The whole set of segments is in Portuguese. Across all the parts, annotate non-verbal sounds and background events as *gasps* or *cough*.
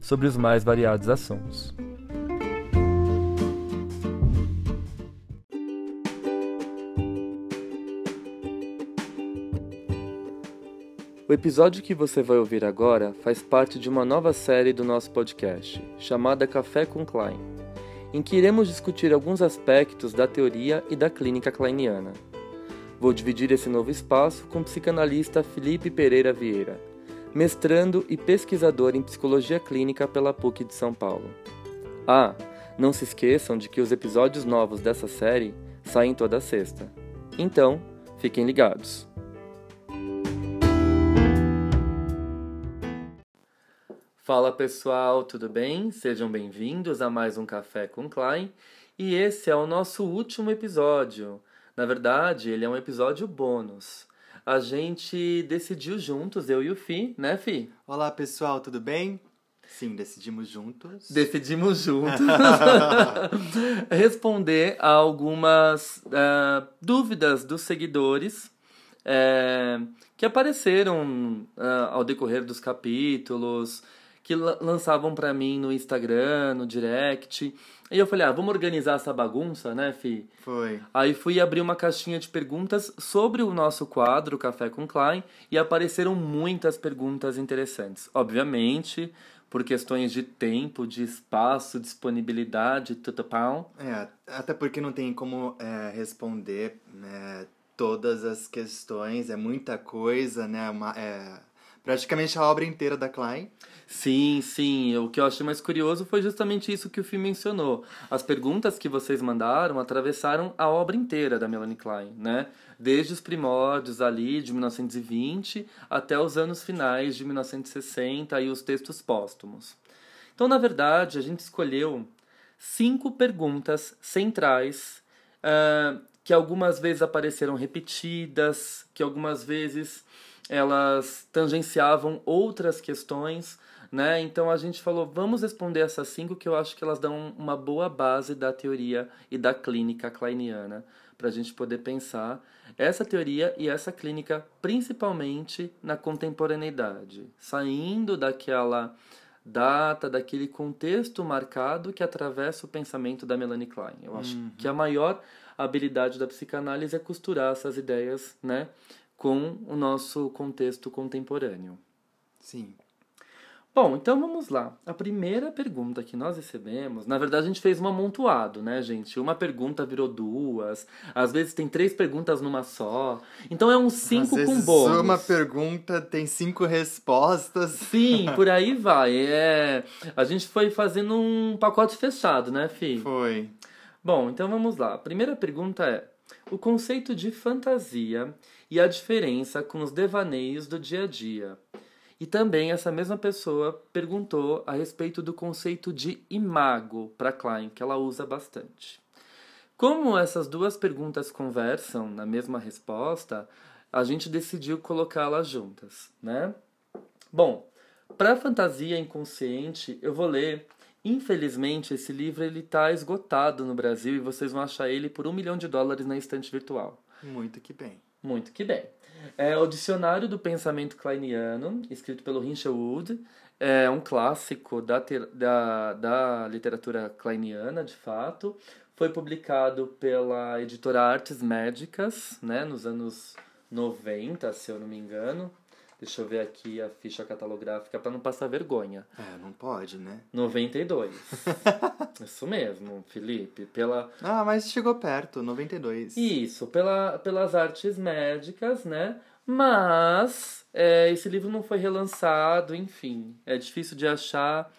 sobre os mais variados assuntos. O episódio que você vai ouvir agora faz parte de uma nova série do nosso podcast, chamada Café com Klein, em que iremos discutir alguns aspectos da teoria e da clínica kleiniana. Vou dividir esse novo espaço com o psicanalista Felipe Pereira Vieira, mestrando e pesquisador em psicologia clínica pela PUC de São Paulo. Ah, não se esqueçam de que os episódios novos dessa série saem toda sexta. Então, fiquem ligados. Fala pessoal, tudo bem? Sejam bem-vindos a mais um Café com Klein e esse é o nosso último episódio. Na verdade, ele é um episódio bônus a gente decidiu juntos, eu e o Fi, né, Fi? Olá, pessoal, tudo bem? Sim, decidimos juntos. Decidimos juntos *laughs* responder a algumas uh, dúvidas dos seguidores uh, que apareceram uh, ao decorrer dos capítulos, que lançavam para mim no Instagram, no direct. E eu falei, ah, vamos organizar essa bagunça, né, Fi? Foi. Aí fui abrir uma caixinha de perguntas sobre o nosso quadro Café com Klein e apareceram muitas perguntas interessantes. Obviamente, por questões de tempo, de espaço, disponibilidade, tudo pau. É, até porque não tem como é, responder né, todas as questões, é muita coisa, né? Uma, é, praticamente a obra inteira da Klein. Sim, sim. O que eu achei mais curioso foi justamente isso que o filme mencionou. As perguntas que vocês mandaram atravessaram a obra inteira da Melanie Klein, né? Desde os primórdios ali de 1920 até os anos finais de 1960 e os textos póstumos. Então, na verdade, a gente escolheu cinco perguntas centrais uh, que algumas vezes apareceram repetidas, que algumas vezes elas tangenciavam outras questões né? Então a gente falou, vamos responder essas cinco que eu acho que elas dão uma boa base da teoria e da clínica kleiniana para a gente poder pensar essa teoria e essa clínica principalmente na contemporaneidade, saindo daquela data, daquele contexto marcado que atravessa o pensamento da Melanie Klein. Eu acho uhum. que a maior habilidade da psicanálise é costurar essas ideias, né, com o nosso contexto contemporâneo. Sim. Bom, então vamos lá. A primeira pergunta que nós recebemos, na verdade a gente fez um amontoado, né, gente? Uma pergunta virou duas, às vezes tem três perguntas numa só. Então é um cinco às com bônus. Uma pergunta tem cinco respostas. Sim, *laughs* por aí vai. É, a gente foi fazendo um pacote fechado, né, Fi? Foi. Bom, então vamos lá. A primeira pergunta é: o conceito de fantasia e a diferença com os devaneios do dia a dia. E também essa mesma pessoa perguntou a respeito do conceito de imago para Klein, que ela usa bastante. Como essas duas perguntas conversam na mesma resposta, a gente decidiu colocá-las juntas, né? Bom, para fantasia inconsciente, eu vou ler. Infelizmente, esse livro ele está esgotado no Brasil e vocês vão achar ele por um milhão de dólares na estante virtual. Muito que bem. Muito que bem. É o Dicionário do Pensamento Kleiniano, escrito pelo Hinshaw Wood. É um clássico da, da, da literatura kleiniana, de fato. Foi publicado pela editora Artes Médicas, né, nos anos 90, se eu não me engano. Deixa eu ver aqui a ficha catalográfica para não passar vergonha. É, não pode, né? 92. *laughs* Isso mesmo, Felipe. Pela... Ah, mas chegou perto, 92. Isso, pela, pelas artes médicas, né? Mas é, esse livro não foi relançado, enfim. É difícil de achar.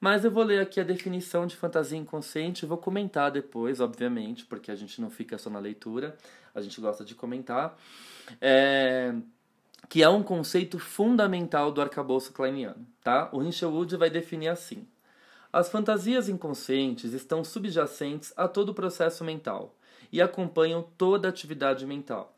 Mas eu vou ler aqui a definição de fantasia inconsciente e vou comentar depois, obviamente, porque a gente não fica só na leitura, a gente gosta de comentar. É que é um conceito fundamental do arcabouço kleiniano. Tá? O Hinshelwood vai definir assim. As fantasias inconscientes estão subjacentes a todo o processo mental e acompanham toda a atividade mental.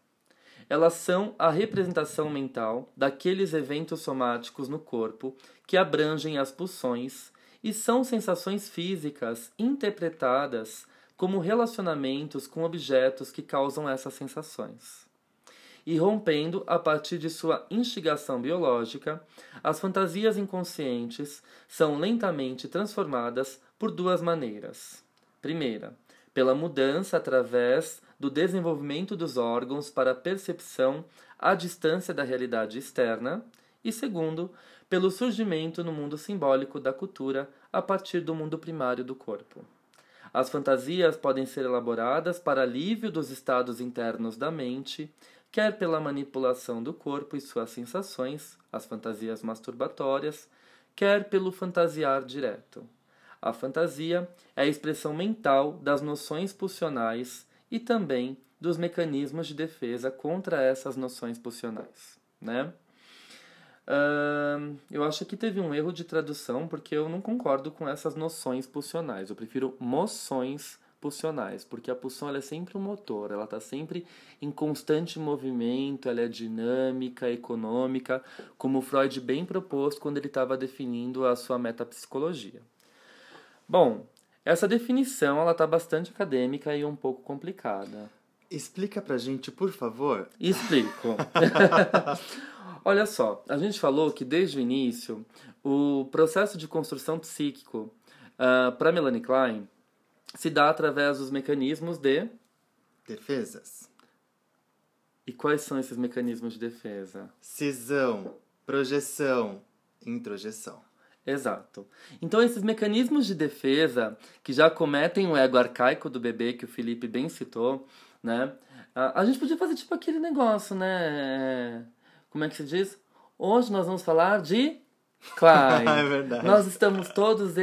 Elas são a representação mental daqueles eventos somáticos no corpo que abrangem as pulsões e são sensações físicas interpretadas como relacionamentos com objetos que causam essas sensações. E rompendo a partir de sua instigação biológica, as fantasias inconscientes são lentamente transformadas por duas maneiras. Primeira, pela mudança através do desenvolvimento dos órgãos para a percepção à distância da realidade externa, e segundo, pelo surgimento no mundo simbólico da cultura a partir do mundo primário do corpo. As fantasias podem ser elaboradas para alívio dos estados internos da mente, quer pela manipulação do corpo e suas sensações, as fantasias masturbatórias, quer pelo fantasiar direto. A fantasia é a expressão mental das noções pulsionais e também dos mecanismos de defesa contra essas noções pulsionais, né? Uh, eu acho que teve um erro de tradução porque eu não concordo com essas noções pulsionais. Eu prefiro moções pulsionais, porque a pulsão é sempre um motor, ela está sempre em constante movimento, ela é dinâmica, econômica, como Freud bem propôs quando ele estava definindo a sua metapsicologia. Bom, essa definição ela está bastante acadêmica e um pouco complicada. Explica pra gente, por favor. Explico. *laughs* Olha só, a gente falou que desde o início o processo de construção psíquico uh, ah, para Melanie Klein se dá através dos mecanismos de defesas. E quais são esses mecanismos de defesa? Cisão, projeção, introjeção. Exato. Então, esses mecanismos de defesa que já cometem o ego arcaico do bebê, que o Felipe bem citou, né? A, a gente podia fazer tipo aquele negócio, né? Como é que se diz? Hoje nós vamos falar de *laughs* Klein. é verdade. Nós estamos todos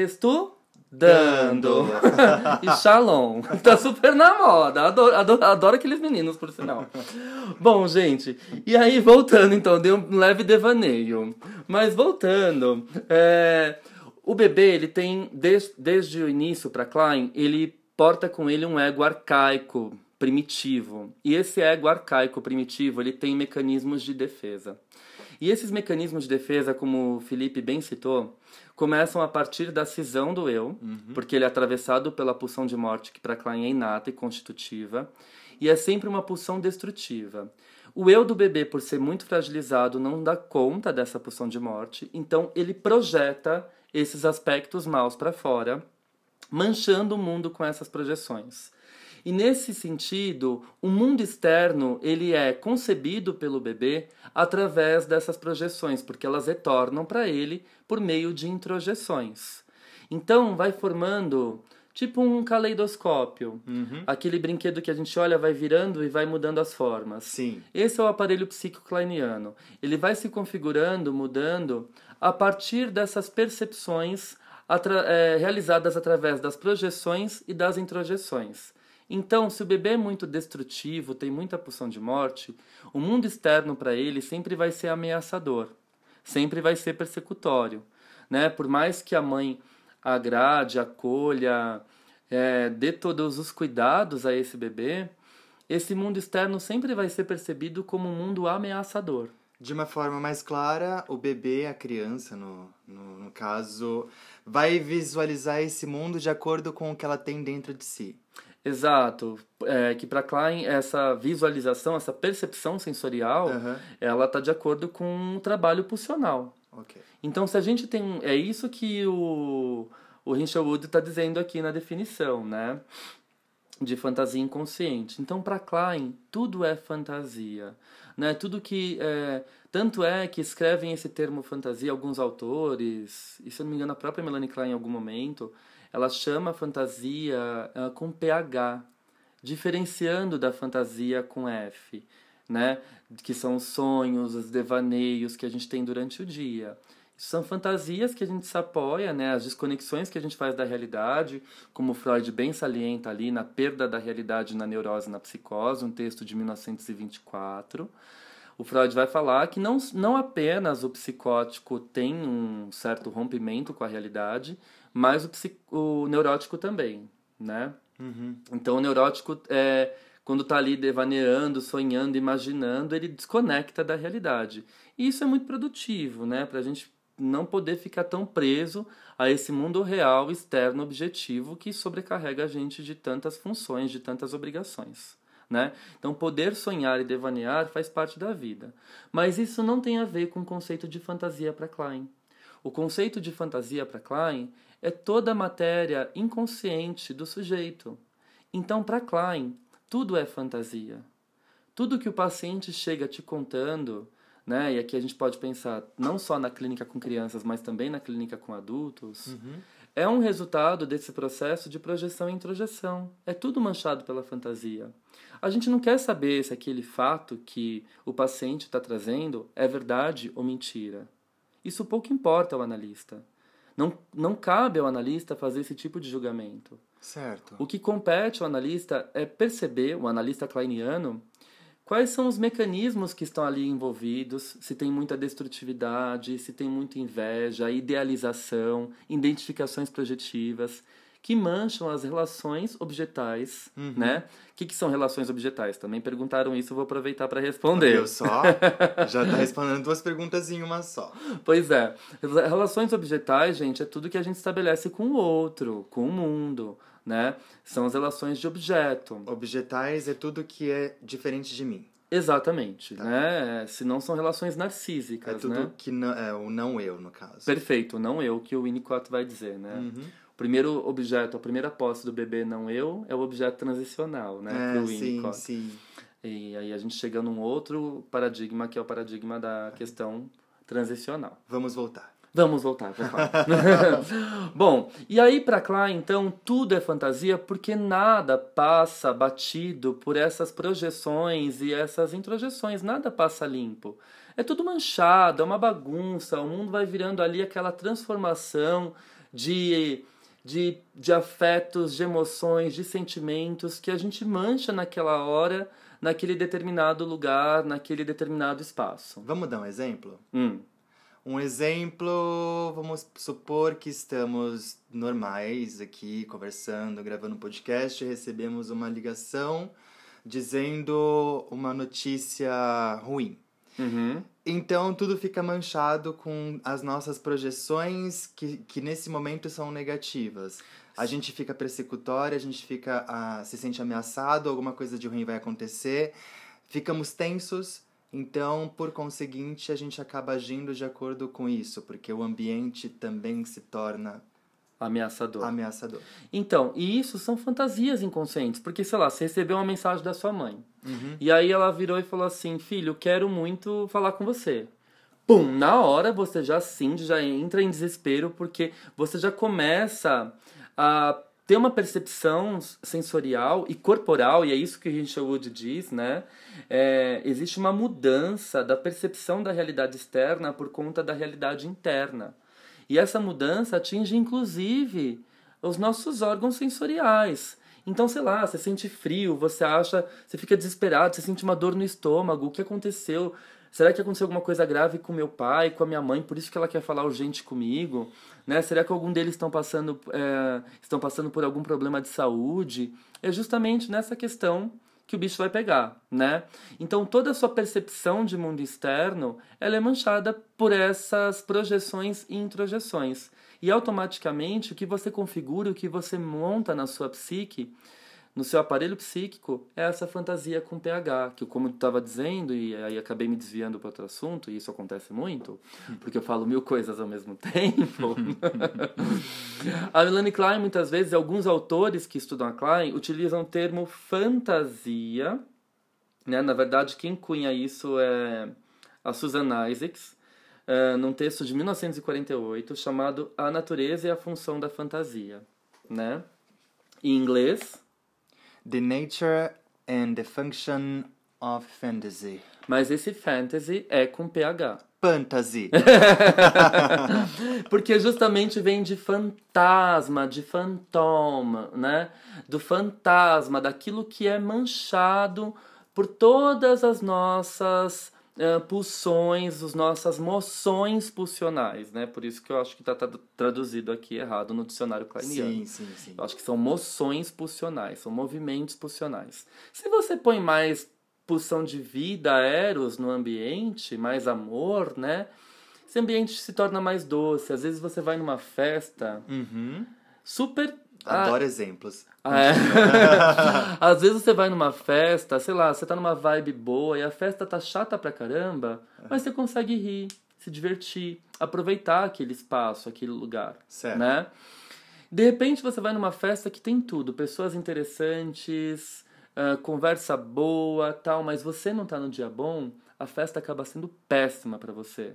estudando. *laughs* e Shalom. *laughs* Tá super na moda. Adoro, adoro, adoro aqueles meninos, por sinal. Bom, gente, e aí voltando então, deu um leve devaneio. Mas voltando, é, o bebê, ele tem, desde, desde o início para Klein, ele porta com ele um ego arcaico, primitivo. E esse ego arcaico primitivo, ele tem mecanismos de defesa. E esses mecanismos de defesa, como o Felipe bem citou, começam a partir da cisão do eu, uhum. porque ele é atravessado pela pulsão de morte que para Klein é inata e constitutiva, e é sempre uma pulsão destrutiva. O eu do bebê, por ser muito fragilizado, não dá conta dessa pulsão de morte, então ele projeta esses aspectos maus para fora, manchando o mundo com essas projeções. E nesse sentido, o mundo externo ele é concebido pelo bebê através dessas projeções, porque elas retornam para ele por meio de introjeções. Então, vai formando tipo um caleidoscópio. Uhum. Aquele brinquedo que a gente olha vai virando e vai mudando as formas. Sim. Esse é o aparelho psico-kleiniano. Ele vai se configurando, mudando a partir dessas percepções atra é, realizadas através das projeções e das introjeções. Então, se o bebê é muito destrutivo, tem muita pulsão de morte, o mundo externo para ele sempre vai ser ameaçador, sempre vai ser persecutório. Né? Por mais que a mãe agrade, acolha, é, dê todos os cuidados a esse bebê, esse mundo externo sempre vai ser percebido como um mundo ameaçador. De uma forma mais clara, o bebê, a criança, no, no, no caso, vai visualizar esse mundo de acordo com o que ela tem dentro de si. Exato. É, que para Klein, essa visualização, essa percepção sensorial, uhum. ela está de acordo com o trabalho pulsional. Okay. Então, se a gente tem... É isso que o, o Wood está dizendo aqui na definição, né? De fantasia inconsciente. Então, para Klein, tudo é fantasia. Né? Tudo que... É, tanto é que escrevem esse termo fantasia alguns autores, e se eu não me engano a própria Melanie Klein em algum momento ela chama a fantasia uh, com PH, diferenciando da fantasia com F, né? Que são os sonhos, os devaneios que a gente tem durante o dia. São fantasias que a gente se apoia, né? As desconexões que a gente faz da realidade, como Freud bem salienta ali na Perda da Realidade na Neurose na Psicose, um texto de 1924 o Freud vai falar que não, não apenas o psicótico tem um certo rompimento com a realidade, mas o, psico, o neurótico também, né? Então o neurótico é quando tá ali devaneando, sonhando, imaginando, ele desconecta da realidade. E isso é muito produtivo, né? Pra gente não poder ficar tão preso a esse mundo real, externo, objetivo que sobrecarrega a gente de tantas funções, de tantas obrigações. Né? Então, poder sonhar e devanear faz parte da vida. Mas isso não tem a ver com o conceito de fantasia para Klein. O conceito de fantasia para Klein é toda a matéria inconsciente do sujeito. Então, para Klein, tudo é fantasia. Tudo que o paciente chega te contando, né? E aqui a gente pode pensar não só na clínica com crianças, mas também na clínica com adultos. Uhum. É um resultado desse processo de projeção e introjeção. É tudo manchado pela fantasia. A gente não quer saber se aquele fato que o paciente está trazendo é verdade ou mentira. Isso pouco importa ao analista. Não, não cabe ao analista fazer esse tipo de julgamento. Certo. O que compete ao analista é perceber, o analista kleiniano, quais são os mecanismos que estão ali envolvidos, se tem muita destrutividade, se tem muita inveja, idealização, identificações projetivas, que mancham as relações objetais, né? O que, que são relações objetais? Também perguntaram isso, eu vou aproveitar para responder. Eu só? *laughs* Já tá respondendo duas perguntas em uma só. Pois é. Relações objetais, gente, é tudo que a gente estabelece com o outro, com o mundo, né? São as relações de objeto. Objetais é tudo que é diferente de mim. Exatamente, né? Se não são relações narcísicas, É tudo né? que não, é o não eu, no caso. Perfeito, não eu, que o Winnicott vai dizer, né? Uhum. O primeiro objeto, a primeira posse do bebê não eu, é o objeto transicional, né? É, pro sim, Winnicott. sim. E aí a gente chega num outro paradigma, que é o paradigma da questão transicional. Vamos voltar. Vamos voltar, falar. *laughs* Bom, e aí para Klein, então, tudo é fantasia porque nada passa batido por essas projeções e essas introjeções, nada passa limpo. É tudo manchado, é uma bagunça, o mundo vai virando ali aquela transformação de, de, de afetos, de emoções, de sentimentos que a gente mancha naquela hora, naquele determinado lugar, naquele determinado espaço. Vamos dar um exemplo? Hum. Um exemplo, vamos supor que estamos normais aqui, conversando, gravando um podcast, recebemos uma ligação dizendo uma notícia ruim. Uhum. Então tudo fica manchado com as nossas projeções que, que nesse momento são negativas. A gente fica persecutória, a gente fica ah, se sente ameaçado, alguma coisa de ruim vai acontecer, ficamos tensos. Então, por conseguinte, a gente acaba agindo de acordo com isso, porque o ambiente também se torna Ameaçador. ameaçador. Então, e isso são fantasias inconscientes, porque, sei lá, você recebeu uma mensagem da sua mãe. Uhum. E aí ela virou e falou assim: Filho, quero muito falar com você. Pum, na hora você já acende, já entra em desespero, porque você já começa a ter uma percepção sensorial e corporal, e é isso que gente Wood diz, né? É, existe uma mudança da percepção da realidade externa por conta da realidade interna. E essa mudança atinge inclusive os nossos órgãos sensoriais. Então, sei lá, você sente frio, você acha, você fica desesperado, você sente uma dor no estômago, o que aconteceu? Será que aconteceu alguma coisa grave com meu pai, com a minha mãe, por isso que ela quer falar urgente comigo? Né? Será que algum deles estão passando, é, estão passando por algum problema de saúde? É justamente nessa questão que o bicho vai pegar, né? Então toda a sua percepção de mundo externo, ela é manchada por essas projeções e introjeções. E automaticamente o que você configura, o que você monta na sua psique, no seu aparelho psíquico, é essa fantasia com pH, que como eu estava dizendo, e aí acabei me desviando para outro assunto, e isso acontece muito, porque eu falo mil coisas ao mesmo *laughs* tempo. a Melanie Klein, muitas vezes, alguns autores que estudam a Klein utilizam o termo fantasia, né? na verdade, quem cunha isso é a Susan Isaacs, uh, num texto de 1948 chamado A Natureza e a Função da Fantasia. Né? Em inglês, The nature and the function of fantasy. mas esse fantasy é com PH. Fantasy. *laughs* Porque justamente vem de fantasma, de fantoma, né? Do fantasma, daquilo que é manchado por todas as nossas uh, pulsões, as nossas moções pulsionais, né? Por isso que eu acho que está traduzido aqui errado no dicionário kleiniano. Sim, sim, sim. Eu acho que são moções pulsionais, são movimentos pulsionais. Se você põe mais pulsão de vida, eros no ambiente, mais amor, né? Esse ambiente se torna mais doce. Às vezes você vai numa festa Uhum. super Adoro exemplos. ah, *laughs* é. Às vezes você vai numa festa, sei lá, você tá numa vibe boa e a festa tá chata pra caramba, mas você consegue rir, se divertir, aproveitar aquele espaço, aquele lugar, Certo. né? De repente você vai numa festa que tem tudo, pessoas interessantes, ah, conversa boa, tal, mas você não tá no dia bom, a festa acaba sendo péssima pra você.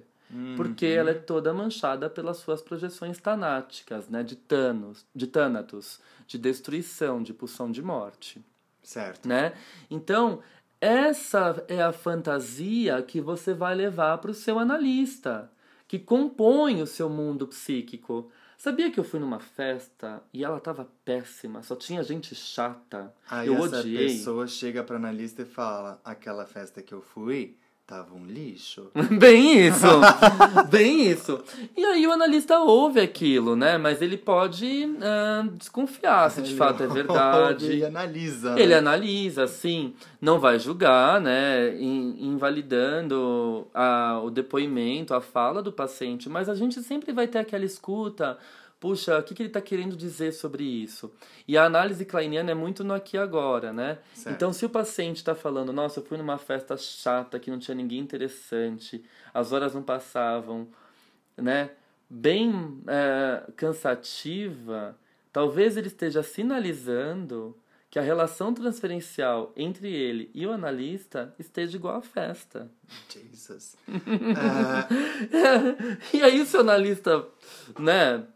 Porque ela é toda manchada pelas suas projeções tanáticas, né? De Thanos, de Thanatos, de destruição, de pulsão de morte, Certo. né? Então, essa é a fantasia que você vai levar para o seu analista, que compõe o seu mundo psíquico. Sabia que eu fui numa festa e ela tava péssima, só tinha gente chata. Aí eu essa odiei. pessoa chega pra analista e fala: aquela festa que eu fui tava um lixo. *laughs* Bem isso, bem isso. E aí o analista ouve aquilo, né? Mas ele pode ah, desconfiar se de Ele fato é verdade. E analisa. Ele né? analisa, sim, não vai julgar, né? in- Invalidando a, o depoimento, a fala do paciente, mas a gente sempre vai ter aquela escuta. Puxa, o que, que ele está querendo dizer sobre isso? E a análise kleiniana é muito no aqui e agora, né? Certo. Então, se o paciente está falando, nossa, eu fui numa festa chata, que não tinha ninguém interessante, as horas não passavam, né? Bem é, cansativa, talvez ele esteja sinalizando que a relação transferencial entre ele e o analista esteja igual à festa. Jesus. *laughs* Ah, e aí, se o analista, né,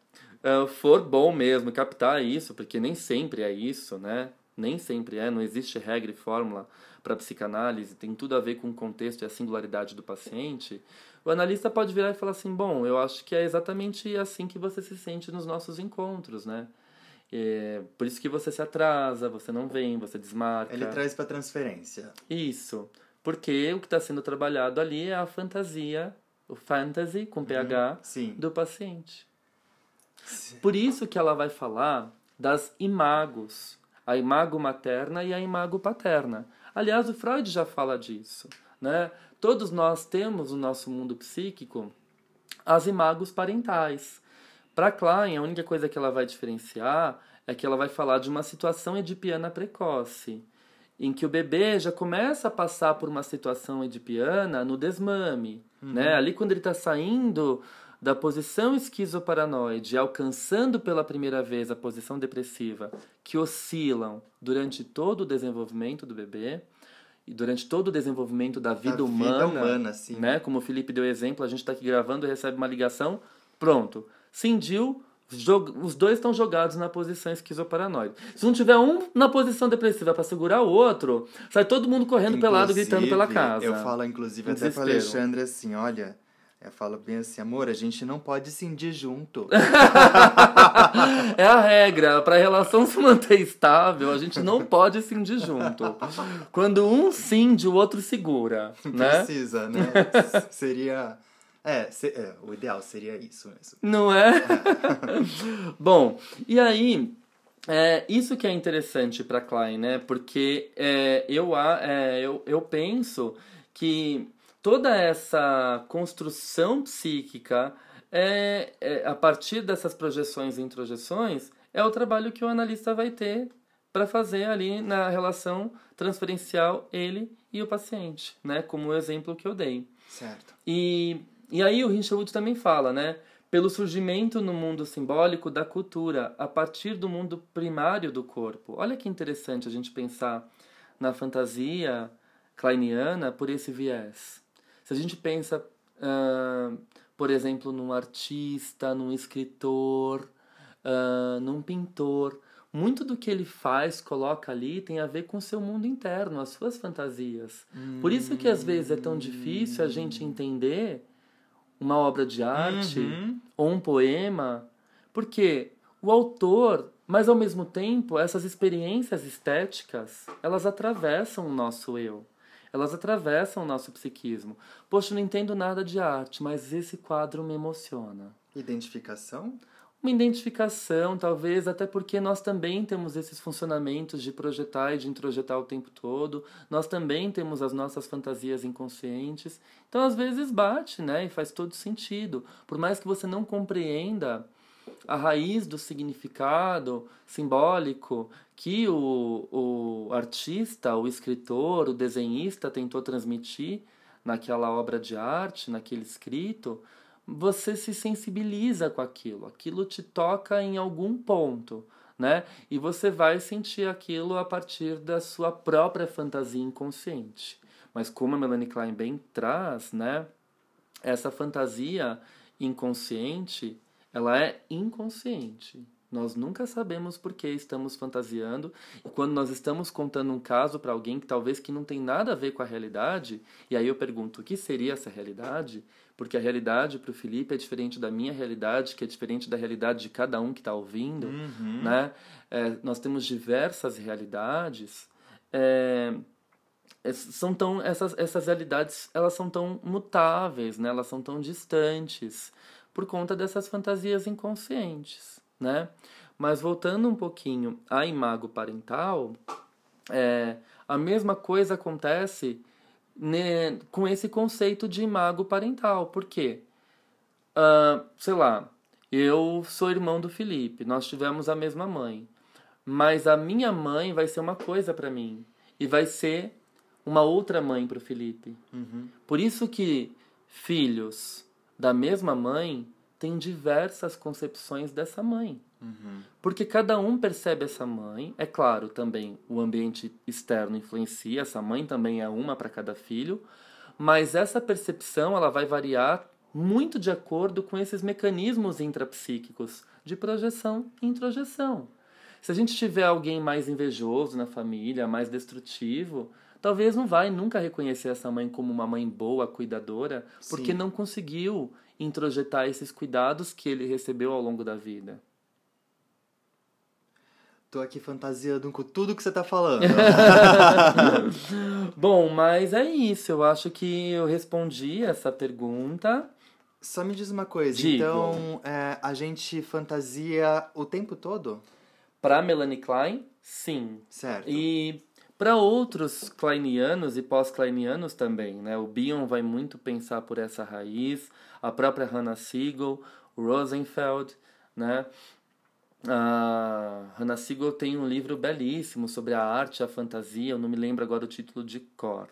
eh, for bom mesmo captar isso, porque nem sempre é isso, né? Nem sempre é, não existe regra e fórmula para psicanálise, tem tudo a ver com o contexto e a singularidade do paciente. O analista pode virar e falar assim: bom, eu acho que é exatamente assim que você se sente nos nossos encontros, né? É, por isso que você se atrasa, você não vem, você desmarca. ele traz pra transferência. Isso. Porque o que está sendo trabalhado ali é a fantasia, o fantasy com PH Sim. do paciente. Por isso que ela vai falar das imagos, a imago materna e a imago paterna. Aliás, o Freud já fala disso, né? Todos nós temos no nosso mundo psíquico as imagos parentais. Para Klein, a única coisa que ela vai diferenciar é que ela vai falar de uma situação edipiana precoce, em que o bebê já começa a passar por uma situação edipiana no desmame, né? Ali quando ele está saindo da posição esquizoparanoide, alcançando pela primeira vez a posição depressiva, que oscilam durante todo o desenvolvimento do bebê e durante todo o desenvolvimento da vida Da humana, vida humana, sim. né? Como o Felipe deu exemplo, a gente está aqui gravando, recebe uma ligação, pronto. Cindiu, os dois estão jogados na posição esquizoparanoide. Se não tiver um na posição depressiva para segurar o outro, sai todo mundo correndo pelado, gritando pela Inclusive, casa. Eu falo, inclusive, Um até desespero. Alexandre assim: olha. Eu falo bem assim, amor, a gente não pode cindir junto. *laughs* é a regra. Para a relação se manter estável, a gente não pode cindir junto. Quando um cinde, o outro segura, né? Precisa, né? *laughs* seria. É, se- é, o ideal seria isso mesmo. Não é? *laughs* Bom, e aí, é, isso que é interessante para Klein, né? Porque é, eu, é, eu, eu penso que toda essa construção psíquica, é, é, a partir dessas projeções e introjeções, é o trabalho que o analista vai ter para fazer ali na relação transferencial ele e o paciente, né? Como o exemplo que eu dei. Certo. E, e aí o Richard também fala, né? Pelo surgimento no mundo simbólico da cultura, a partir do mundo primário do corpo. Olha que interessante a gente pensar na fantasia kleiniana por esse viés. Se a gente pensa, ah, por exemplo, num artista, num escritor, ah, num pintor, muito do que ele faz, coloca ali, tem a ver com o seu mundo interno, as suas fantasias. Por isso que às vezes é tão difícil a gente entender uma obra de arte Uhum. ou um poema, porque o autor, mas ao mesmo tempo, essas experiências estéticas, elas atravessam o nosso eu. Elas atravessam o nosso psiquismo. Poxa, eu não entendo nada de arte, mas esse quadro me emociona. Identificação? Uma identificação, talvez, até porque nós também temos esses funcionamentos de projetar e de introjetar o tempo todo. Nós também temos as nossas fantasias inconscientes. Então, às vezes, bate, né? E faz todo sentido. Por mais que você não compreenda a raiz do significado simbólico que o, o artista, o escritor, o desenhista tentou transmitir naquela obra de arte, naquele escrito, você se sensibiliza com aquilo, aquilo te toca em algum ponto, né? E você vai sentir aquilo a partir da sua própria fantasia inconsciente. Mas como a Melanie Klein bem traz, né? Essa fantasia inconsciente, ela é inconsciente. Nós nunca sabemos por que estamos fantasiando e quando nós estamos contando um caso para alguém que talvez que não tem nada a ver com a realidade, e aí eu pergunto, o que seria essa realidade? Porque a realidade para o Felipe é diferente da minha realidade, que é diferente da realidade de cada um que está ouvindo, uhum. né? É, nós temos diversas realidades. É, são tão essas essas realidades elas são tão mutáveis né elas são tão distantes por conta dessas fantasias inconscientes né? Mas voltando um pouquinho à imago parental, é, a mesma coisa acontece né, com esse conceito de imago parental. Por quê? Uh, sei lá, eu sou irmão do Felipe, nós tivemos a mesma mãe. Mas a minha mãe vai ser uma coisa para mim e vai ser uma outra mãe para o Felipe. Uhum. Por isso que filhos da mesma mãe tem diversas concepções dessa mãe. Uhum. Porque cada um percebe essa mãe. É claro, também o ambiente externo influencia, essa mãe também é uma para cada filho, mas essa percepção ela vai variar muito de acordo com esses mecanismos intrapsíquicos de projeção e introjeção. Se a gente tiver alguém mais invejoso na família, mais destrutivo, talvez não vai nunca reconhecer essa mãe como uma mãe boa, cuidadora, porque Sim. não conseguiu introjetar esses cuidados que ele recebeu ao longo da vida. Tô aqui fantasiando com tudo que você tá falando. *laughs* Bom, mas é isso. Eu acho que eu respondi essa pergunta. Só me diz uma coisa. Digo. Então, é, a gente fantasia o tempo todo? Para Melanie Klein, sim. Certo. E para outros kleinianos e pós-kleinianos também, né? O Bion vai muito pensar por essa raiz, a própria Hannah Siegel, o Rosenfeld, né? A Hannah Siegel tem um livro belíssimo sobre a arte a fantasia, eu não me lembro agora o título de cor.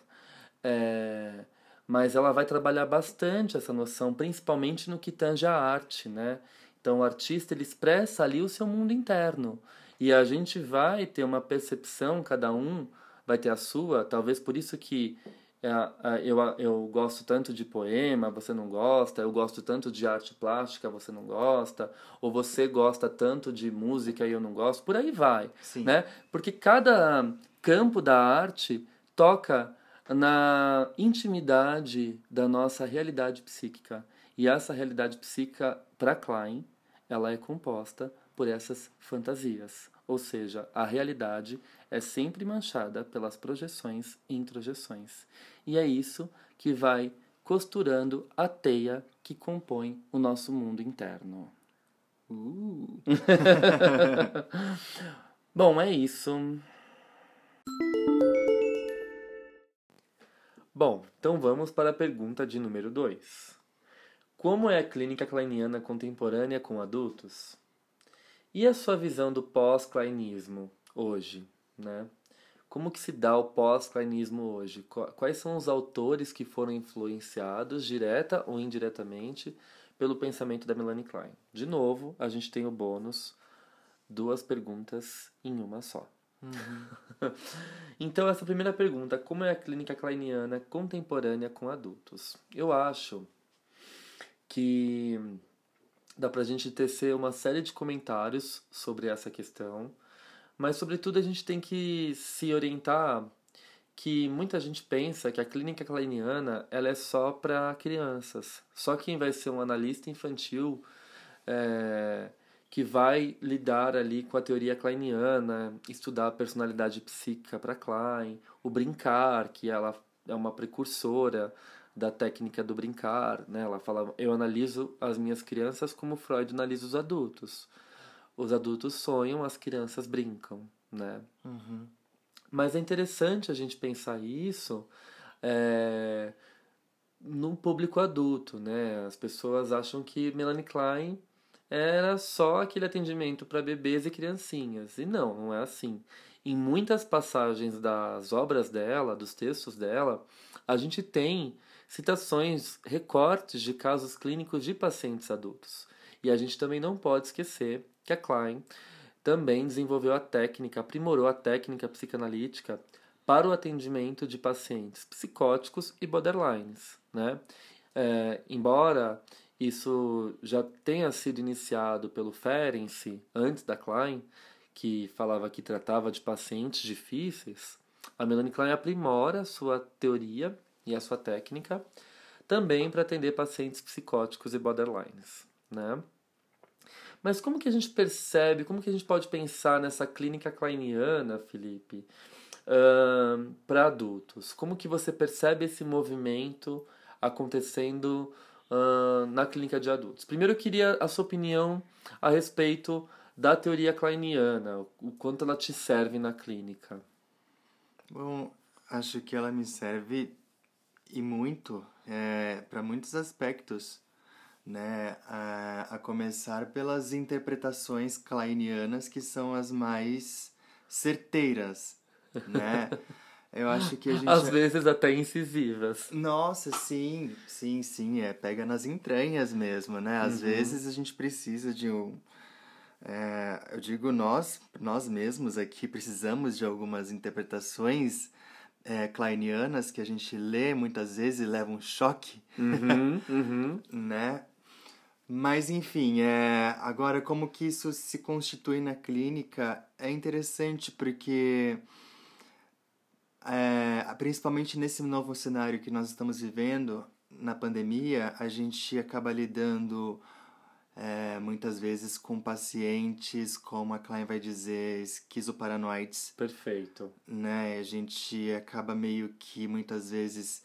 É, mas ela vai trabalhar bastante essa noção, principalmente no que tange a arte, né? Então o artista ele expressa ali o seu mundo interno. E a gente vai ter uma percepção, cada um vai ter a sua, talvez por isso que é, eu, eu gosto tanto de poema, você não gosta, eu gosto tanto de arte plástica, você não gosta, ou você gosta tanto de música e eu não gosto, por aí vai, Sim. né? Porque cada campo da arte toca na intimidade da nossa realidade psíquica. E essa realidade psíquica, para Klein, ela é composta por essas fantasias. Ou seja, a realidade é sempre manchada pelas projeções e introjeções. E é isso que vai costurando a teia que compõe o nosso mundo interno. Uh. *laughs* Bom, é isso. Bom, então vamos para a pergunta de número 2. Como é a clínica kleiniana contemporânea com adultos? E a sua visão do pós-kleinismo hoje, né? Como que se dá o pós-kleinismo hoje? Quais são os autores que foram influenciados, direta ou indiretamente, pelo pensamento da Melanie Klein? De novo, a gente tem o bônus, duas perguntas em uma só. Uhum. *laughs* então, essa primeira pergunta, como é a clínica kleiniana contemporânea com adultos? Eu acho que dá pra gente tecer uma série de comentários sobre essa questão, mas sobretudo a gente tem que se orientar que muita gente pensa que a clínica kleiniana ela é só para crianças. Só quem vai ser um analista infantil é, que vai lidar ali com a teoria kleiniana, estudar a personalidade psíquica para Klein, o brincar que ela é uma precursora da técnica do brincar, né? Ela fala, eu analiso as minhas crianças como Freud analisa os adultos. Os adultos sonham, as crianças brincam, né? Uhum. Mas é interessante a gente pensar isso é, no público adulto, né? As pessoas acham que Melanie Klein era só aquele atendimento para bebês e criancinhas. E não, não é assim. Em muitas passagens das obras dela, dos textos dela, a gente tem citações, recortes de casos clínicos de pacientes adultos. E a gente também não pode esquecer que a Klein também desenvolveu a técnica, aprimorou a técnica psicanalítica para o atendimento de pacientes psicóticos e borderlines. Né? É, embora isso já tenha sido iniciado pelo Ferenczi antes da Klein, que falava que tratava de pacientes difíceis, a Melanie Klein aprimora a sua teoria e a sua técnica também para atender pacientes psicóticos e borderlines, né? Mas como que a gente percebe, como que a gente pode pensar nessa clínica kleiniana, Felipe, uh, para adultos? Como que você percebe esse movimento acontecendo uh, na clínica de adultos? Primeiro eu queria a sua opinião a respeito da teoria kleiniana, o quanto ela te serve na clínica. Bom, acho que ela me serve e muito é, para muitos aspectos né? A, a começar pelas interpretações kleinianas que são as mais certeiras, né? *laughs* Eu acho que a gente. Às vezes até incisivas. Nossa, sim, sim, sim. É, pega nas entranhas mesmo, né? Às uhum. vezes a gente precisa de um. É, eu digo nós, nós mesmos aqui precisamos de algumas interpretações é, kleinianas que a gente lê muitas vezes e leva um choque, uhum, uhum. *laughs* né? Mas enfim, é, agora como que isso se constitui na clínica é interessante porque é, principalmente nesse novo cenário que nós estamos vivendo na pandemia, a gente acaba lidando é, muitas vezes com pacientes, como a Klein vai dizer, esquizoparanoides. Perfeito. Né? A gente acaba meio que muitas vezes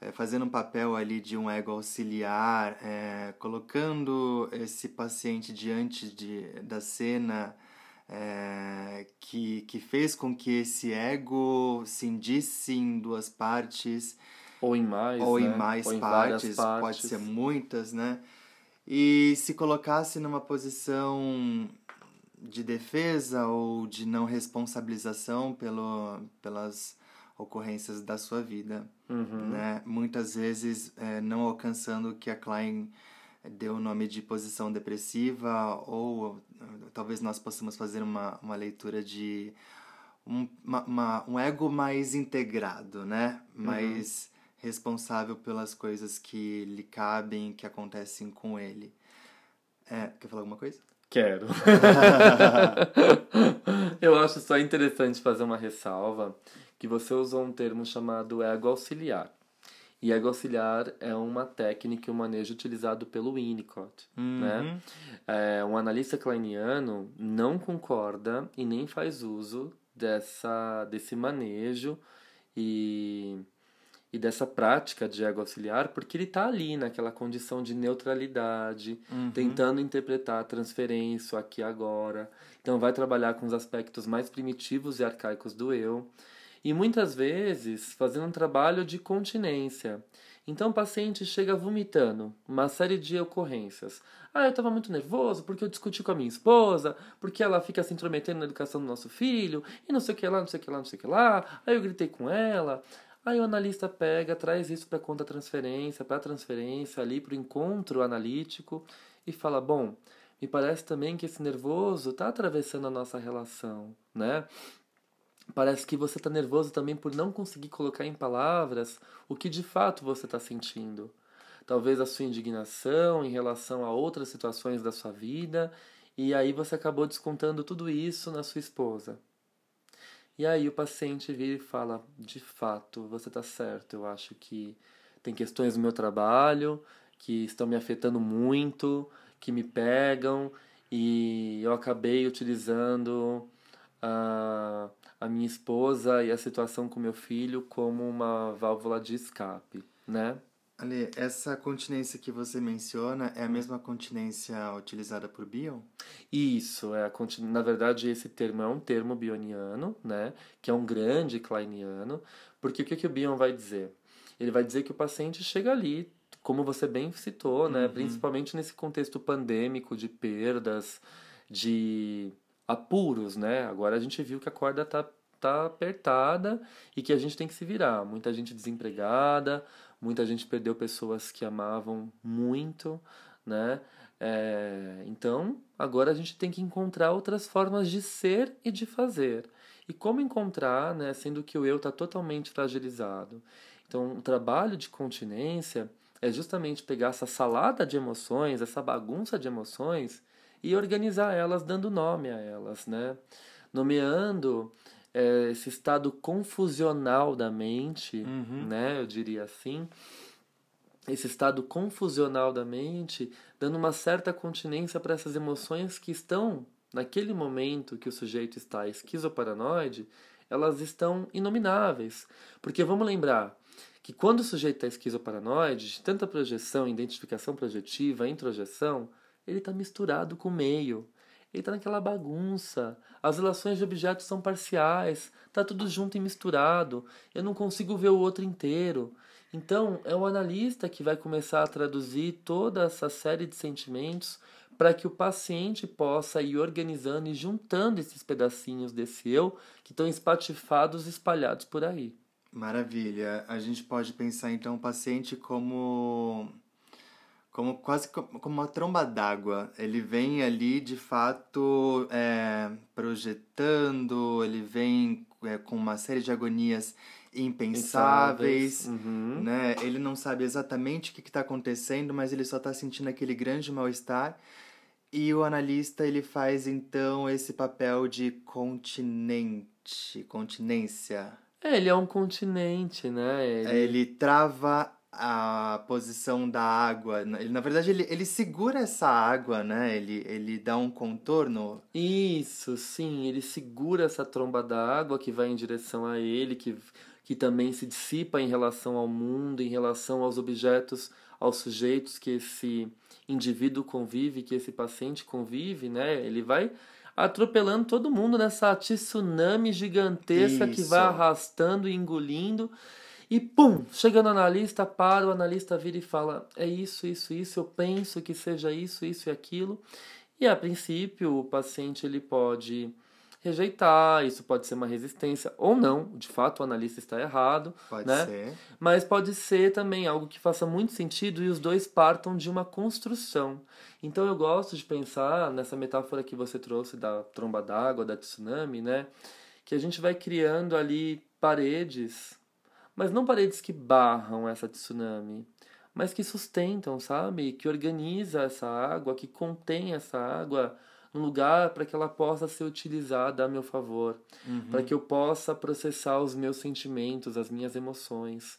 é, fazendo um papel ali de um ego auxiliar, é, colocando esse paciente diante de, da cena é, que, que fez com que esse ego cindisse em duas partes. Ou em mais, Ou né? em mais ou partes, em partes, pode ser muitas, né? E se colocasse numa posição de defesa ou de não responsabilização pelo, pelas ocorrências da sua vida, uhum. né? Muitas vezes é, não alcançando o que a Klein deu o nome de posição depressiva ou talvez nós possamos fazer uma, uma leitura de um, uma, uma, um ego mais integrado, né? Uhum. Mais. Responsável pelas coisas que lhe cabem, que acontecem com ele. É, quer falar alguma coisa? Quero. *laughs* Eu acho só interessante fazer uma ressalva que você usou um termo chamado ego auxiliar. E ego auxiliar é uma técnica e um manejo utilizado pelo Winnicott. Uhum. Né? É, um analista kleiniano não concorda e nem faz uso dessa, desse manejo e, e dessa prática de ego auxiliar, porque ele está ali naquela condição de neutralidade, uhum. tentando interpretar a transferência aqui agora. Então vai trabalhar com os aspectos mais primitivos e arcaicos do eu e muitas vezes fazendo um trabalho de continência. Então o paciente chega vomitando uma série de ocorrências. Ah, eu estava muito nervoso porque eu discuti com a minha esposa, porque ela fica se intrometendo na educação do nosso filho, e não sei o que lá, não sei o que lá, não sei o que lá. Aí eu gritei com ela. Aí o analista pega, traz isso para a conta transferência, para a transferência, ali para o encontro analítico e fala: Bom, me parece também que esse nervoso está atravessando a nossa relação, né? Parece que você está nervoso também por não conseguir colocar em palavras o que de fato você está sentindo. Talvez a sua indignação em relação a outras situações da sua vida, e aí você acabou descontando tudo isso na sua esposa. E aí o paciente vira e fala: de fato, você está certo, eu acho que tem questões do meu trabalho que estão me afetando muito, que me pegam, e eu acabei utilizando. Uh, a minha esposa e a situação com meu filho como uma válvula de escape, né? Ali, essa continência que você menciona é a mesma continência utilizada por Bion? Isso, é a, na verdade esse termo é um termo bioniano, né, que é um grande kleiniano, porque o que, que o Bion vai dizer? Ele vai dizer que o paciente chega ali, como você bem citou, né, uhum. principalmente nesse contexto pandêmico de perdas, de apuros, né, agora a gente viu que a corda tá tá apertada e que a gente tem que se virar. Muita gente desempregada, muita gente perdeu pessoas que amavam muito, né? É, então, agora a gente tem que encontrar outras formas de ser e de fazer. E como encontrar, né, sendo que o eu está totalmente fragilizado? Então, o trabalho de continência é justamente pegar essa salada de emoções, essa bagunça de emoções e organizar elas, dando nome a elas, né? Nomeando é, esse estado confusional da mente, uhum. né? Eu diria assim. Esse estado confusional da mente, dando uma certa continência para essas emoções que estão, naquele momento que o sujeito está esquizoparanoide, elas estão inomináveis. Porque vamos lembrar que quando o sujeito está esquizoparanoide, de tanta projeção, identificação projetiva, introjeção, ele está misturado com o meio ele está naquela bagunça. As relações de objetos são parciais, tá tudo junto e misturado. Eu não consigo ver o outro inteiro. Então, é o analista que vai começar a traduzir toda essa série de sentimentos para que o paciente possa ir organizando e juntando esses pedacinhos desse eu que estão espatifados e espalhados por aí. Maravilha. A gente pode pensar então o paciente como como quase como uma tromba d'água. Ele vem ali de fato é, projetando, ele vem é, com uma série de agonias impensáveis, uhum. né? Ele não sabe exatamente o que está acontecendo, mas ele só está sentindo aquele grande mal-estar. E o analista ele faz então esse papel de continente, continência. É, ele é um continente, né? Ele, ele trava a posição da água. Ele, na verdade, ele, ele segura essa água, né? Ele, ele dá um contorno. Isso, sim. Ele segura essa tromba da água que vai em direção a ele, que, que também se dissipa em relação ao mundo, em relação aos objetos, aos sujeitos que esse indivíduo convive, que esse paciente convive, né? Ele vai atropelando todo mundo nessa tsunami gigantesca Isso. que vai arrastando e engolindo. E pum, chega no analista, para, o analista vira e fala: é isso, isso, isso, eu penso que seja isso, isso e aquilo. E a princípio, o paciente ele pode rejeitar, isso pode ser uma resistência ou não, de fato o analista está errado, pode né? Ser. Mas pode ser também algo que faça muito sentido e os dois partam de uma construção. Então eu gosto de pensar nessa metáfora que você trouxe da tromba d'água, da tsunami, né? Que a gente vai criando ali paredes mas não paredes que barram essa tsunami, mas que sustentam, sabe? Que organiza essa água, que contém essa água num lugar para que ela possa ser utilizada a meu favor, uhum. para que eu possa processar os meus sentimentos, as minhas emoções.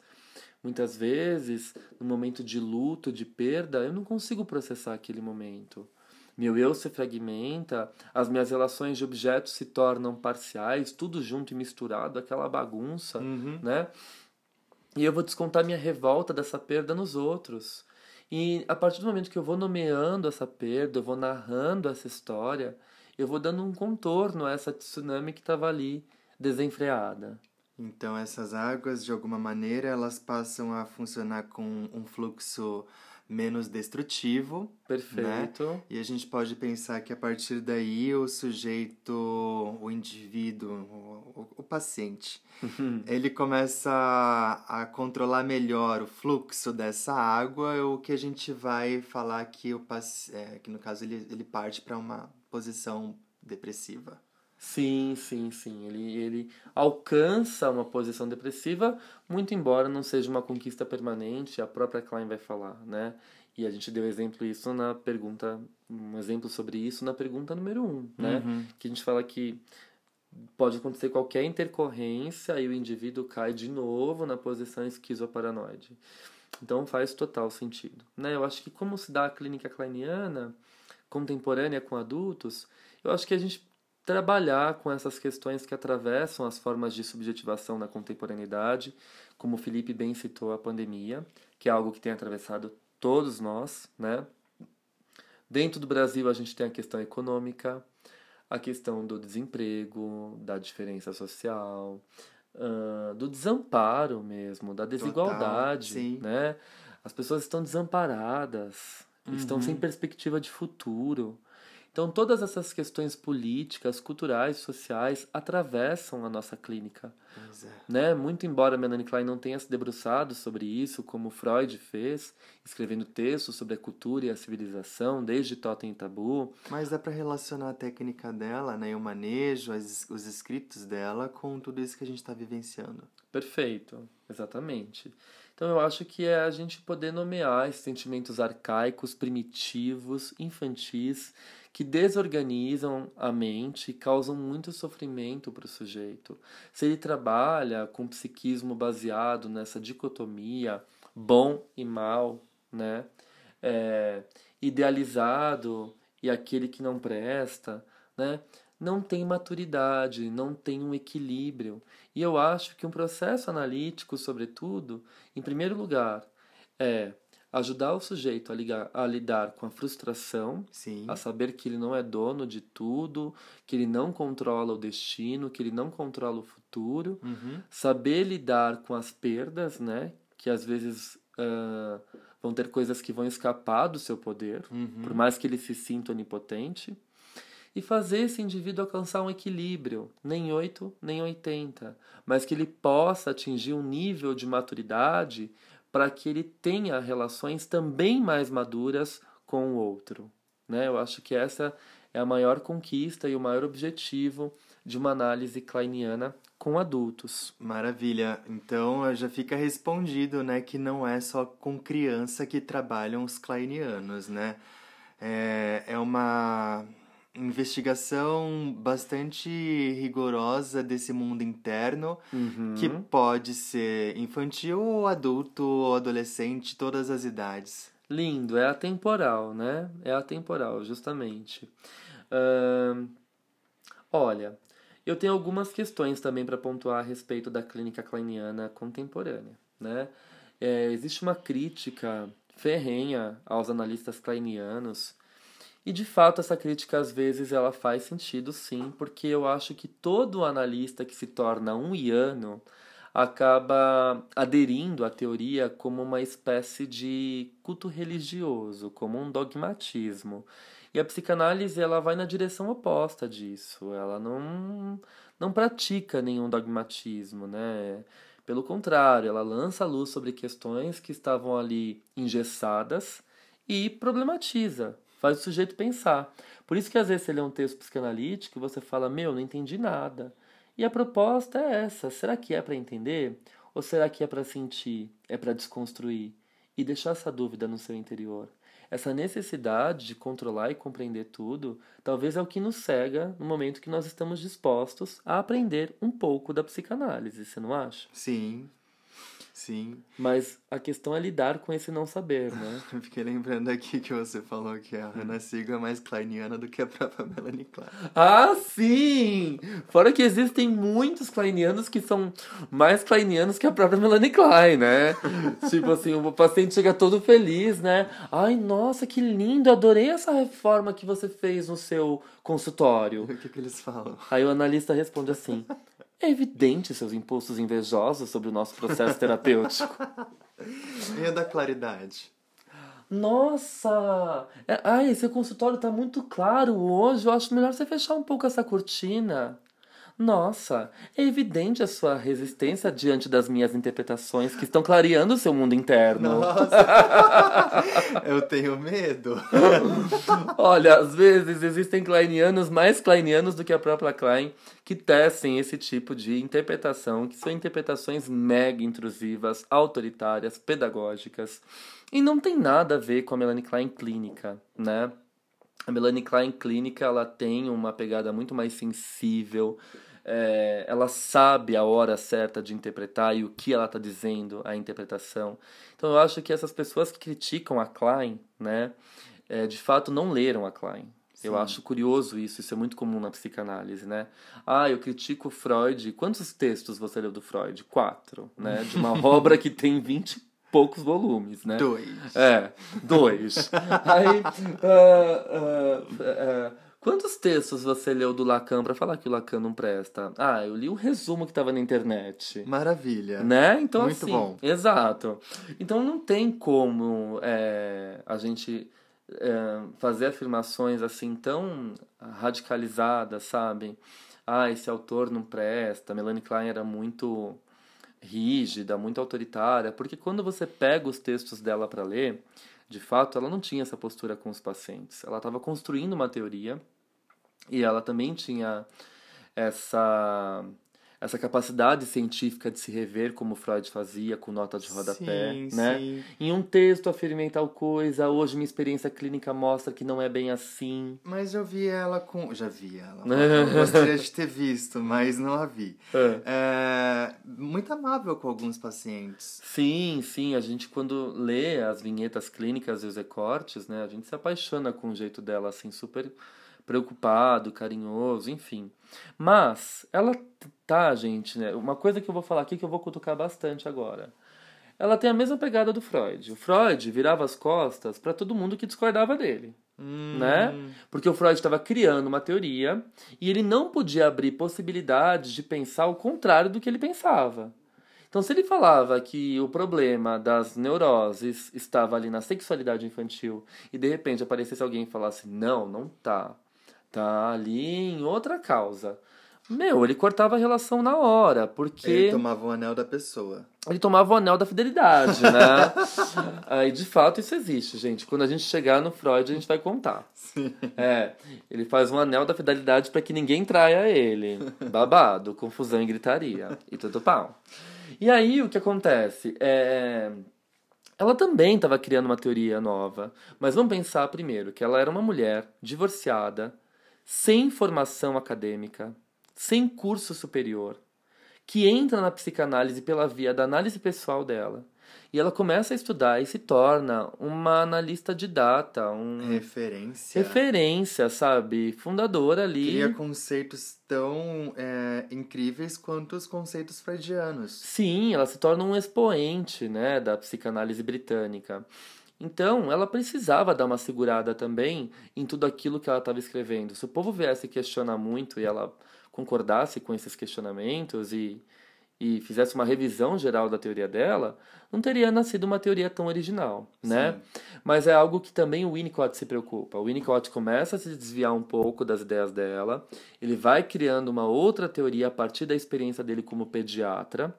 Muitas vezes, no momento de luto, de perda, eu não consigo processar aquele momento. Meu eu se fragmenta, as minhas relações de objetos se tornam parciais, tudo junto e misturado, aquela bagunça, uhum. né? E eu vou descontar minha revolta dessa perda nos outros. E a partir do momento que eu vou nomeando essa perda, eu vou narrando essa história, eu vou dando um contorno a essa tsunami que estava ali desenfreada. Então essas águas, de alguma maneira, elas passam a funcionar com um fluxo menos destrutivo. Perfeito. Né? E a gente pode pensar que a partir daí o sujeito, o indivíduo, o, o paciente, *laughs* ele começa a, a, controlar melhor o fluxo dessa água, o que a gente vai falar que, o, é, que no caso ele, ele parte para uma posição depressiva. Sim, sim, sim. Ele, ele alcança uma posição depressiva, muito embora não seja uma conquista permanente, a própria Klein vai falar, né? E a gente deu exemplo isso na pergunta, um exemplo sobre isso na pergunta número um, né? Uhum. Que a gente fala que pode acontecer qualquer intercorrência e o indivíduo cai de novo na posição esquizoparanoide. Então faz total sentido, né? Eu acho que como se dá a clínica kleiniana contemporânea com adultos, eu acho que a gente trabalhar com essas questões que atravessam as formas de subjetivação na contemporaneidade, como o Felipe bem citou a pandemia, que é algo que tem atravessado todos nós, né? Dentro do Brasil a gente tem a questão econômica, a questão do desemprego, da diferença social, uh, do desamparo mesmo, da desigualdade, Total, né? As pessoas estão desamparadas, uhum. estão sem perspectiva de futuro. Então, todas essas questões políticas, culturais, sociais atravessam a nossa clínica. É. Né? Muito embora Melanie Klein não tenha se debruçado sobre isso, como Freud fez, escrevendo textos sobre a cultura e a civilização, desde Totem e Tabu. Mas dá para relacionar a técnica dela, né, o manejo, as, os escritos dela, com tudo isso que a gente está vivenciando. Perfeito, exatamente. Então eu acho que é a gente poder nomear esses sentimentos arcaicos, primitivos, infantis, que desorganizam a mente e causam muito sofrimento para o sujeito. Se ele trabalha com psiquismo baseado nessa dicotomia bom e mal, né? É, idealizado e aquele que não presta, né? não tem maturidade, não tem um equilíbrio. E eu acho que um processo analítico, sobretudo, em primeiro lugar, é ajudar o sujeito a, ligar, a lidar com a frustração, Sim. a saber que ele não é dono de tudo, que ele não controla o destino, que ele não controla o futuro, uhum. saber lidar com as perdas, né? Que às vezes uh, vão ter coisas que vão escapar do seu poder, uhum. por mais que ele se sinta onipotente e fazer esse indivíduo alcançar um equilíbrio, nem 8, nem 80, mas que ele possa atingir um nível de maturidade para que ele tenha relações também mais maduras com o outro. Né? Eu acho que essa é a maior conquista e o maior objetivo de uma análise kleiniana com adultos. Maravilha. Então já fica respondido, né, que não é só com criança que trabalham os kleinianos, né? É, é uma investigação bastante rigorosa desse mundo interno, uhum. que pode ser infantil ou adulto ou adolescente, todas as idades. Lindo, é atemporal, né? É atemporal, justamente. Uh, olha, eu tenho algumas questões também para pontuar a respeito da clínica kleiniana contemporânea, né? É, existe uma crítica ferrenha aos analistas kleinianos e de fato essa crítica às vezes ela faz sentido sim, porque eu acho que todo analista que se torna um iano acaba aderindo à teoria como uma espécie de culto religioso, como um dogmatismo. E a psicanálise ela vai na direção oposta disso. Ela não não pratica nenhum dogmatismo, né? Pelo contrário, ela lança a luz sobre questões que estavam ali engessadas e problematiza faz o sujeito pensar. Por isso que às vezes você lê um texto psicanalítico e você fala, meu, não entendi nada. E a proposta é essa, será que é para entender? Ou será que é para sentir, é para desconstruir? E deixar essa dúvida no seu interior. Essa necessidade de controlar e compreender tudo, talvez é o que nos cega no momento que nós estamos dispostos a aprender um pouco da psicanálise, você não acha? Sim, Sim. Mas a questão é lidar com esse não saber, né? *laughs* Eu fiquei lembrando aqui que você falou que a Hannah Siegel é mais kleiniana do que a própria *laughs* Melanie Klein. Ah, sim! Fora que existem muitos kleinianos que são mais kleinianos que a própria Melanie Klein, né? *laughs* tipo assim, o paciente chega todo feliz, né? Ai, nossa, que lindo! Adorei essa reforma que você fez no seu consultório. O que, que eles falam? Aí o analista responde assim... É evidente seus impulsos invejosos sobre o nosso processo terapêutico. *laughs* e a da claridade? Nossa! É, ai, seu consultório tá muito claro hoje. Eu acho melhor você fechar um pouco essa cortina. Nossa, é evidente a sua resistência diante das minhas interpretações que estão clareando o seu mundo interno. Nossa, *laughs* eu tenho medo. *laughs* Olha, às vezes existem kleinianos mais kleinianos do que a própria Klein que tecem esse tipo de interpretação, que são interpretações mega intrusivas, autoritárias, pedagógicas. E não tem nada a ver com a Melanie Klein clínica, né? A Melanie Klein clínica ela tem uma pegada muito mais sensível, é, ela sabe a hora certa de interpretar e o que ela está dizendo a interpretação. Então eu acho que essas pessoas que criticam a Klein, né, é, de fato não leram a Klein. Eu acho curioso isso, isso é muito comum na psicanálise, né? Ah, eu critico Freud. Quantos textos você leu do Freud? Quatro, né? De uma *laughs* obra que tem vinte poucos volumes, né? Dois. É, dois. *laughs* Aí, uh, uh, uh, quantos textos você leu do Lacan para falar que o Lacan não presta? Ah, eu li o resumo que estava na internet. Maravilha. Né? Então, Muito assim, bom. Exato. Então não tem como é, a gente é, fazer afirmações assim tão radicalizadas, sabe? Ah, esse autor não presta. Melanie Klein era muito rígida, muito autoritária, porque quando você pega os textos dela para ler, de fato, ela não tinha essa postura com os pacientes. Ela estava construindo uma teoria e ela também tinha essa essa capacidade científica de se rever como Freud fazia com notas de rodapé, Sim, né? sim. Em um texto afirmei tal coisa, hoje minha experiência clínica mostra que não é bem assim. Mas eu vi ela com. Já vi ela. *laughs* Eu gostaria de ter visto, mas não a vi. É. É, muito amável com alguns pacientes. Sim, sim, a gente quando lê as vinhetas clínicas e os recortes, né, a gente se apaixona com o jeito dela, assim, super preocupado, carinhoso, enfim. Mas ela tá, gente, né, uma coisa que eu vou falar aqui que eu vou cutucar bastante agora. Ela tem a mesma pegada do Freud. O Freud virava as costas para todo mundo que discordava dele. Né? Porque o Freud estava criando uma teoria e ele não podia abrir possibilidades de pensar o contrário do que ele pensava. Então, se ele falava que o problema das neuroses estava ali na sexualidade infantil e de repente aparecesse alguém e falasse: não, não tá. Tá ali em outra causa. Meu, ele cortava a relação na hora, porque Ele tomava o anel da pessoa. ele tomava o anel da fidelidade, né? *laughs* Aí, de fato, isso existe, gente. Quando a gente chegar no Freud, a gente vai contar. Sim. É, ele faz um anel da fidelidade para que ninguém traia ele. Babado, confusão e gritaria. E tudo pau. E aí, o que acontece? É... Ela também estava criando uma teoria nova. Mas vamos pensar primeiro que ela era uma mulher divorciada, sem formação acadêmica, sem curso superior, que entra na psicanálise pela via da análise pessoal dela. E ela começa a estudar e se torna uma analista de data, um Referência. referência, sabe? Fundadora ali. Cria conceitos tão é, incríveis quanto os conceitos freudianos. Sim, ela se torna um expoente, né, da psicanálise britânica. Então, ela precisava dar uma segurada também em tudo aquilo que ela estava escrevendo. Se o povo viesse questionar muito e ela concordasse com esses questionamentos e, e fizesse uma revisão geral da teoria dela, não teria nascido uma teoria tão original, né? Mas é algo que também o Winnicott se preocupa. O Winnicott começa a se desviar um pouco das ideias dela, ele vai criando uma outra teoria a partir da experiência dele como pediatra,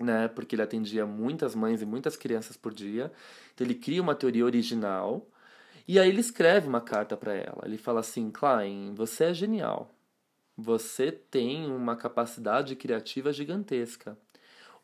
né? Porque ele atendia muitas mães e muitas crianças por dia. Então ele cria uma teoria original e aí ele escreve uma carta para ela. Ele fala assim: "Klein, você é genial. Você tem uma capacidade criativa gigantesca.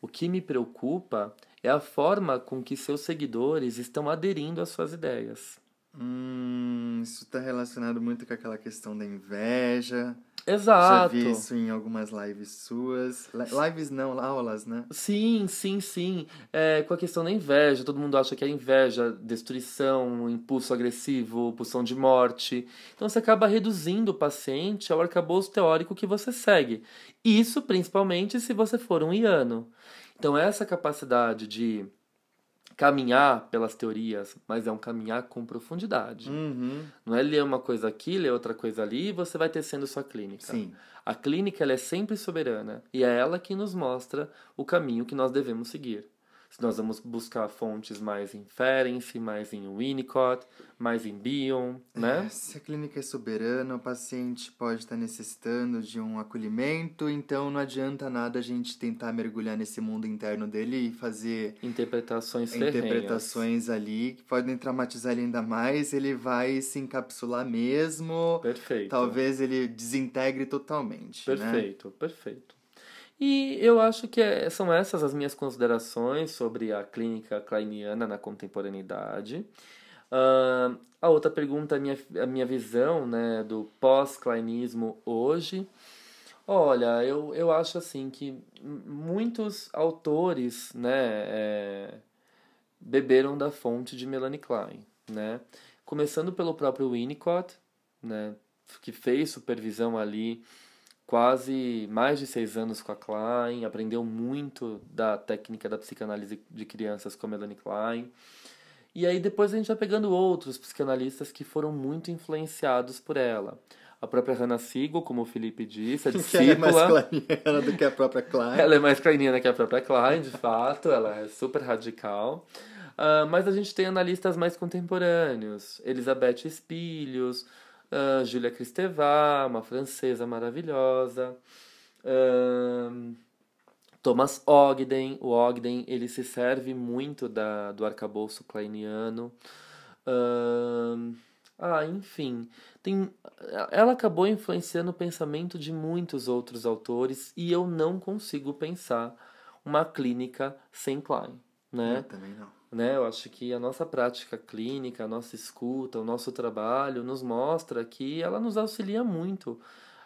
O que me preocupa é a forma com que seus seguidores estão aderindo às suas ideias." Hum, isso está relacionado muito com aquela questão da inveja. Já Exato. vi isso em algumas lives suas. Li- Lives não, aulas, né? Sim, sim, sim. É, com a questão da inveja, todo mundo acha que é inveja, destruição, impulso agressivo, pulsão de morte. Então você acaba reduzindo o paciente ao arcabouço teórico que você segue. Isso principalmente se você for um iano. Então essa capacidade de caminhar pelas teorias, mas é um caminhar com profundidade. Uhum. Não é ler uma coisa aqui, ler outra coisa ali e você vai tecendo sua clínica. Sim. A clínica ela é sempre soberana e é ela que nos mostra o caminho que nós devemos seguir. Se nós vamos buscar fontes mais em Ferenczi, mais em Winnicott, mais em Bion, né? Se a clínica é soberana, o paciente pode estar necessitando de um acolhimento, então não adianta nada a gente tentar mergulhar nesse mundo interno dele e fazer Interpretações ferrenhas. interpretações ali que podem traumatizar ele ainda mais. Ele vai se encapsular mesmo. Perfeito. Talvez ele desintegre totalmente. Né? Perfeito, perfeito. E eu acho que é- são essas as minhas considerações sobre a clínica kleiniana na contemporaneidade. Ahn, a outra pergunta, a minha, a minha visão né, do pós-kleinismo hoje. Olha, eu, eu acho assim que muitos autores né, é, beberam da fonte de Melanie Klein, né? Começando pelo próprio Winnicott, né, que fez supervisão ali quase mais de seis anos com a Klein, aprendeu muito da técnica da psicanálise de crianças com a Melanie Klein. E aí depois a gente vai pegando outros psicanalistas que foram muito influenciados por ela. A própria Hannah Siegel, como o Felipe disse, *laughs* a discípula... Ela é mais kleiniana do que a própria Klein. Ela é mais kleiniana que a própria Klein, de fato. Ela é super radical. Uh, mas a gente tem analistas mais contemporâneos. Elizabeth Espilhos, uh, Julia Kristeva, uma francesa maravilhosa. Uh, Thomas Ogden. O Ogden ele se serve muito da, do arcabouço kleiniano. Uh, ah, enfim. Tem, ela acabou influenciando o pensamento de muitos outros autores e eu não consigo pensar uma clínica sem Klein. Né? Eu também não. Né? Eu acho que a nossa prática clínica, a nossa escuta, o nosso trabalho nos mostra que ela nos auxilia muito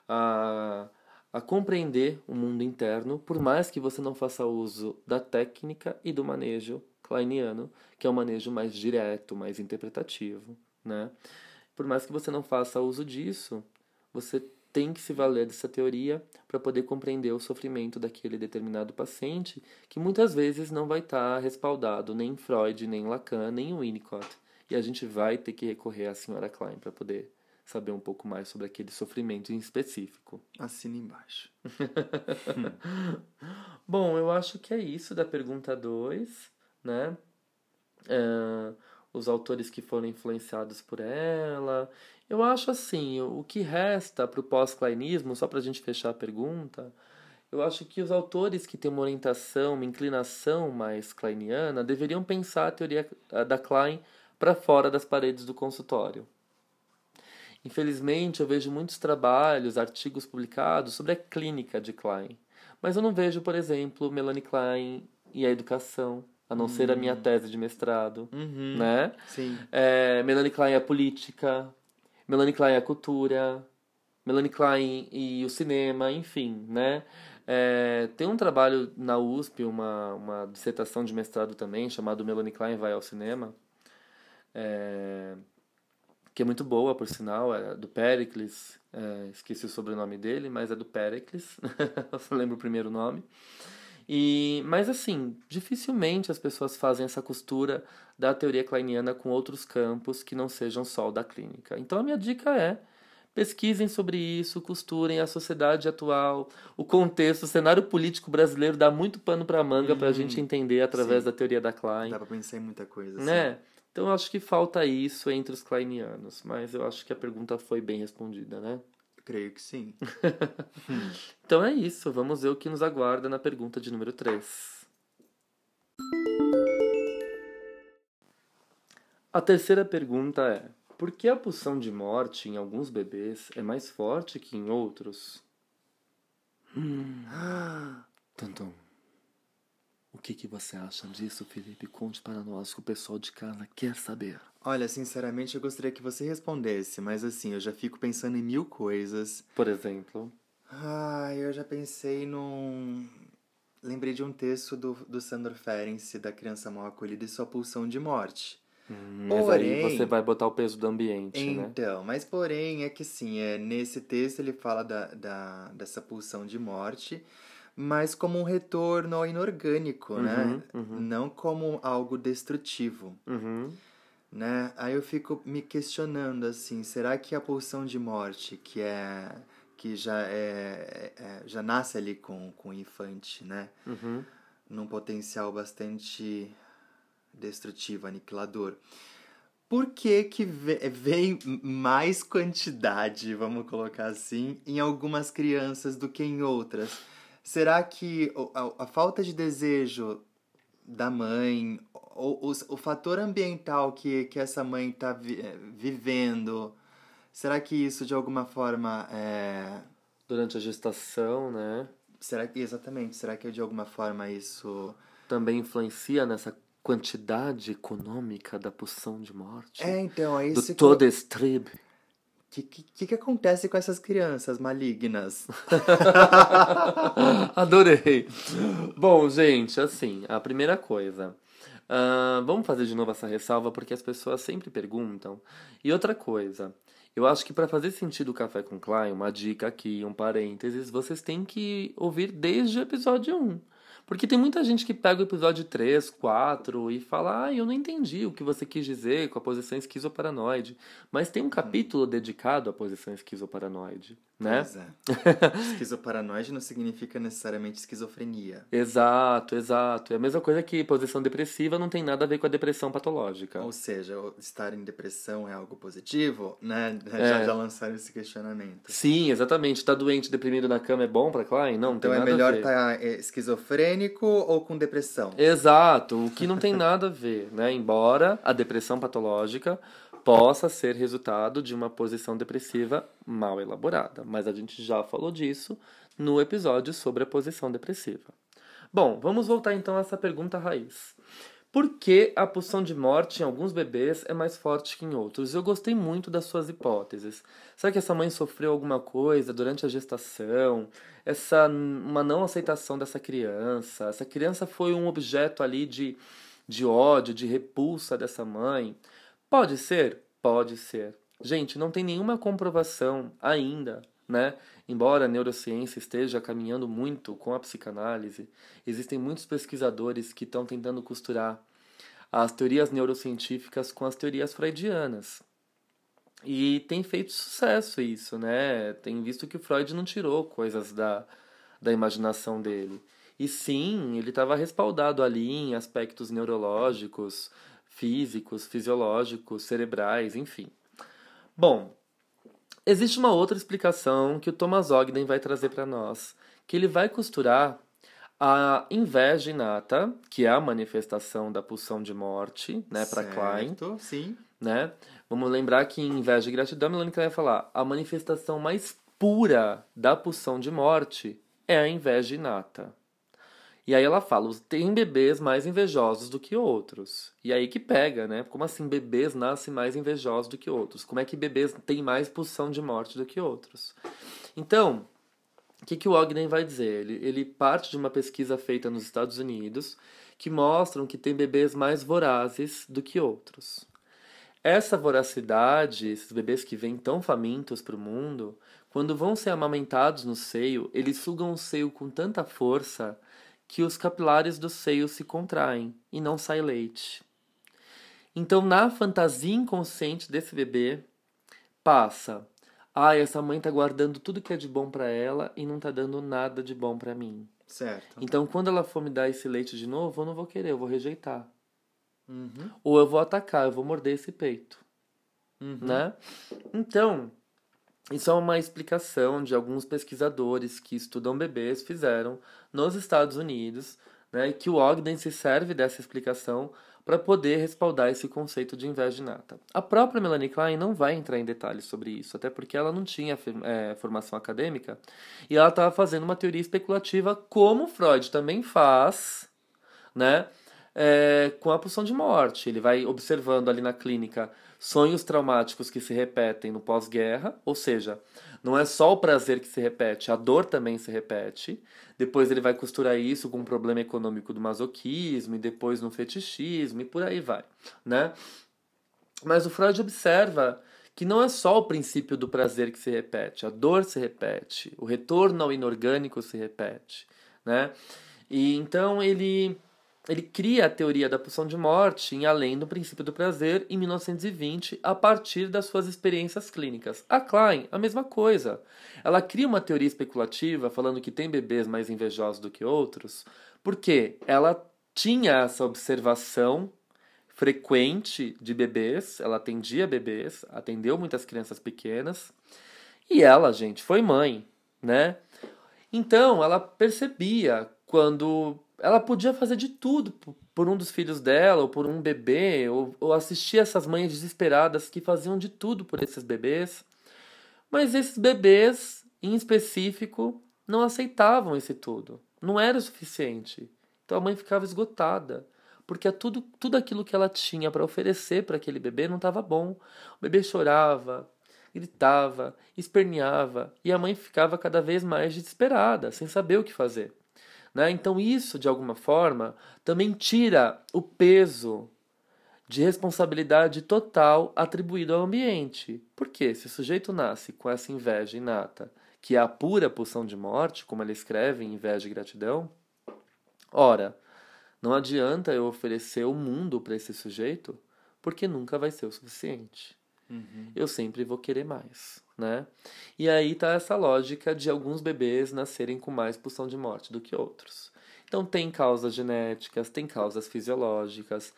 a, a compreender o mundo interno, por mais que você não faça uso da técnica e do manejo kleiniano, que é um manejo mais direto, mais interpretativo. Né? Por mais que você não faça uso disso, você tem que se valer dessa teoria para poder compreender o sofrimento daquele determinado paciente, que muitas vezes não vai estar tá respaldado nem em Freud, nem em Lacan, nem em Winnicott. E a gente vai ter que recorrer à senhora Klein para poder saber um pouco mais sobre aquele sofrimento em específico. Assina embaixo. *laughs* Bom, eu acho que é isso da pergunta 2, né? Uh, os autores que foram influenciados por ela. Eu acho assim, o que resta para o pós-kleinismo, só para a gente fechar a pergunta, eu acho que os autores que têm uma orientação, uma inclinação mais kleiniana, deveriam pensar a teoria da Klein para fora das paredes do consultório. Infelizmente, eu vejo muitos trabalhos, artigos publicados sobre a clínica de Klein, mas eu não vejo, por exemplo, Melanie Klein e a educação, a não ser a minha hum. tese de mestrado, uhum. né? Sim. É, Melanie Klein é a política, Melanie Klein é a cultura, Melanie Klein e o cinema, enfim, né? É, tem um trabalho na USP, uma, uma dissertação de mestrado também, chamado Melanie Klein vai ao cinema, é, que é muito boa, por sinal, é do Pericles, é, esqueci o sobrenome dele, mas é do Pericles, *laughs* eu lembro o primeiro nome. E, mas assim, dificilmente as pessoas fazem essa costura da teoria kleiniana com outros campos que não sejam só o da clínica. Então a minha dica é pesquisem sobre isso, costurem a sociedade atual, o contexto, o cenário político brasileiro dá muito pano para manga para a uhum. gente entender através sim. da teoria da Klein. Dá para pensar em muita coisa. Né? Sim. Então eu acho que falta isso entre os kleinianos, mas eu acho que a pergunta foi bem respondida, né? Creio que sim. *laughs* então é isso, vamos ver o que nos aguarda na pergunta de número 3. A terceira pergunta é: por que a pulsão de morte em alguns bebês é mais forte que em outros? *gasps* Hum. Tum, O que, que você acha disso, Felipe? Conte para nós que o pessoal de casa quer saber. Olha, sinceramente, eu gostaria que você respondesse, mas assim, eu já fico pensando em mil coisas. Por exemplo? Ah, eu já pensei num. Lembrei de um texto do, do Sandor Ferenczi, da criança mal acolhida e sua pulsão de morte. Hum, mas porém, aí você vai botar o peso do ambiente, então, né? Então, mas porém é que sim, é, nesse texto ele fala da, da, dessa pulsão de morte, mas como um retorno inorgânico, uhum, né? Uhum. Não como algo destrutivo. Uhum né? Aí eu fico me questionando assim, será que a pulsão de morte, que é que já é, é já nasce ali com, com o infante, né? Uhum. Num potencial bastante destrutivo, aniquilador. Por que, que vem mais quantidade, vamos colocar assim, em algumas crianças do que em outras? Será que a, a falta de desejo da mãe o, o, o fator ambiental que, que essa mãe está vi, eh, vivendo, será que isso de alguma forma é... Durante a gestação, né? Será que, exatamente, será que de alguma forma isso... Também influencia nessa quantidade econômica da poção de morte? É, então, é isso Do Todestrib. O que, que, que acontece com essas crianças malignas? *laughs* Adorei. Bom, gente, assim, a primeira coisa. Uh, vamos fazer de novo essa ressalva porque as pessoas sempre perguntam. E outra coisa, Eu acho que para fazer sentido o Café com Klein, uma dica aqui, um parênteses, vocês têm que ouvir desde o episódio 1. Porque tem muita gente que pega o episódio 3, 4 e fala: Ah, eu não entendi o que você quis dizer com a posição esquizoparanoide. Mas tem um capítulo dedicado à posição esquizoparanoide, né? É. Esquizoparanoide não significa necessariamente esquizofrenia. Exato, exato. É a mesma coisa que posição depressiva não tem nada a ver com a depressão patológica. Ou seja, estar em depressão é algo positivo, né? É. Já, já lançaram esse questionamento. Sim, exatamente. Tá doente, deprimido na cama é bom pra Klein? Não, Então tem é nada a melhor ver. estar esquizofrênico ou com depressão? Exato, o que não tem nada a ver, né? Embora a depressão patológica possa ser resultado de uma posição depressiva mal elaborada, mas a gente já falou disso no episódio sobre a posição depressiva. Bom, vamos voltar então a essa pergunta raiz. Por que a pulsão de morte em alguns bebês é mais forte que em outros? Eu gostei muito das suas hipóteses. Será que essa mãe sofreu alguma coisa durante a gestação? Essa uma não aceitação dessa criança? Essa criança foi um objeto ali de, de ódio, de repulsa dessa mãe? Pode ser? Pode ser. Gente, não tem nenhuma comprovação ainda, né? Embora a neurociência esteja caminhando muito com a psicanálise, existem muitos pesquisadores que estão tentando costurar as teorias neurocientíficas com as teorias freudianas. E tem feito sucesso isso, né? Tem visto que o Freud não tirou coisas da, da imaginação dele. E sim, ele estava respaldado ali em aspectos neurológicos, físicos, fisiológicos, cerebrais, enfim. Bom, existe uma outra explicação que o Thomas Ogden vai trazer para nós, que ele vai costurar a inveja inata, que é a manifestação da pulsão de morte, né, para Klein, sim. né? Vamos lembrar que em inveja e gratidão, Melanie Klein vai falar, a manifestação mais pura da pulsão de morte é a inveja inata. E aí ela fala, tem bebês mais invejosos do que outros. E aí que pega, né? Como assim bebês nascem mais invejosos do que outros? Como é que bebês têm mais pulsão de morte do que outros? Então, o que, que o Ogden vai dizer? Ele, ele parte de uma pesquisa feita nos Estados Unidos que mostram que tem bebês mais vorazes do que outros. Essa voracidade, esses bebês que vêm tão famintos para o mundo, quando vão ser amamentados no seio, eles sugam o seio com tanta força que os capilares do seio se contraem e não sai leite. Então, na fantasia inconsciente desse bebê, passa: ai, essa mãe tá guardando tudo que é de bom para ela e não tá dando nada de bom para mim. Certo. Então, quando ela for me dar esse leite de novo, eu não vou querer, eu vou rejeitar. Uhum. Ou eu vou atacar, eu vou morder esse peito, Uhum. né? Então, isso é uma explicação de alguns pesquisadores que estudam bebês fizeram nos Estados Unidos, né? Que o Ogden se serve dessa explicação para poder respaldar esse conceito de inveja inata. A própria Melanie Klein não vai entrar em detalhes sobre isso, até porque ela não tinha eh, formação acadêmica e ela estava fazendo uma teoria especulativa, como Freud também faz, né? é, com a pulsão de morte. Ele vai observando ali na clínica sonhos traumáticos que se repetem no pós-guerra, ou seja, não é só o prazer que se repete, a dor também se repete. Depois ele vai costurar isso com um problema econômico do masoquismo e depois no fetichismo e por aí vai, né? Mas o Freud observa que não é só o princípio do prazer que se repete, a dor se repete, o retorno ao inorgânico se repete, né? E então ele ele cria a teoria da pulsão de morte em Além do Princípio do Prazer em 1920 a partir das suas experiências clínicas. A Klein, a mesma coisa. Ela cria uma teoria especulativa falando que tem bebês mais invejosos do que outros, porque ela tinha essa observação frequente de bebês, ela atendia bebês, atendeu muitas crianças pequenas, e ela, gente, foi mãe, né? Então, ela percebia quando ela podia fazer de tudo por um dos filhos dela, ou por um bebê, ou, ou assistir essas mães desesperadas que faziam de tudo por esses bebês. Mas esses bebês, em específico, não aceitavam esse tudo. Não era o suficiente. Então a mãe ficava esgotada, porque tudo, tudo aquilo que ela tinha para oferecer para aquele bebê não estava bom. O bebê chorava, gritava, esperneava, e a mãe ficava cada vez mais desesperada, sem saber o que fazer. Né? Então, isso, de alguma forma, também tira o peso de responsabilidade total atribuído ao ambiente. Porque se o sujeito nasce com essa inveja inata, que é a pura pulsão de morte, como ela escreve em Inveja e Gratidão, ora, não adianta eu oferecer o mundo para esse sujeito, porque nunca vai ser o suficiente. Uhum. Eu sempre vou querer mais, né? E aí tá essa lógica de alguns bebês nascerem com mais pulsão de morte do que outros. Então tem causas genéticas, tem causas fisiológicas,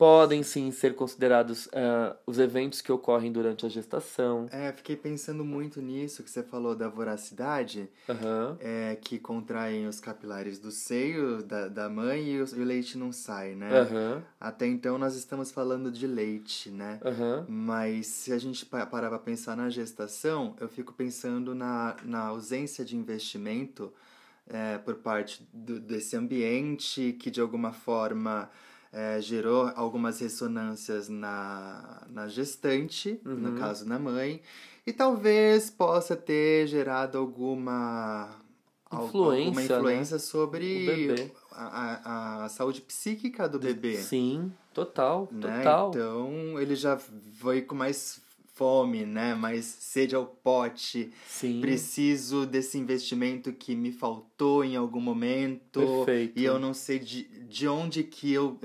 podem sim ser considerados uh, os eventos que ocorrem durante a gestação. É, fiquei pensando muito nisso que você falou da voracidade, Uhum. é, que contraem os capilares do seio da, da mãe e o, e o leite não sai, né? Aham, Até então nós estamos falando de leite, né? aham, Mas se a gente pa- parar para pensar na gestação, eu fico pensando na, na ausência de investimento é, por parte do, desse ambiente que de alguma forma é, gerou algumas ressonâncias na, na gestante, no Uhum. caso na mãe, e talvez possa ter gerado alguma al- Influência, alguma né? influência sobre O bebê. a, a, a saúde psíquica do bebê Sim, total, né? total. Então ele já foi com mais fome, né? Mais sede ao pote. Sim, Preciso desse investimento que me faltou em algum momento. Perfeito. E eu não sei de, de onde que eu,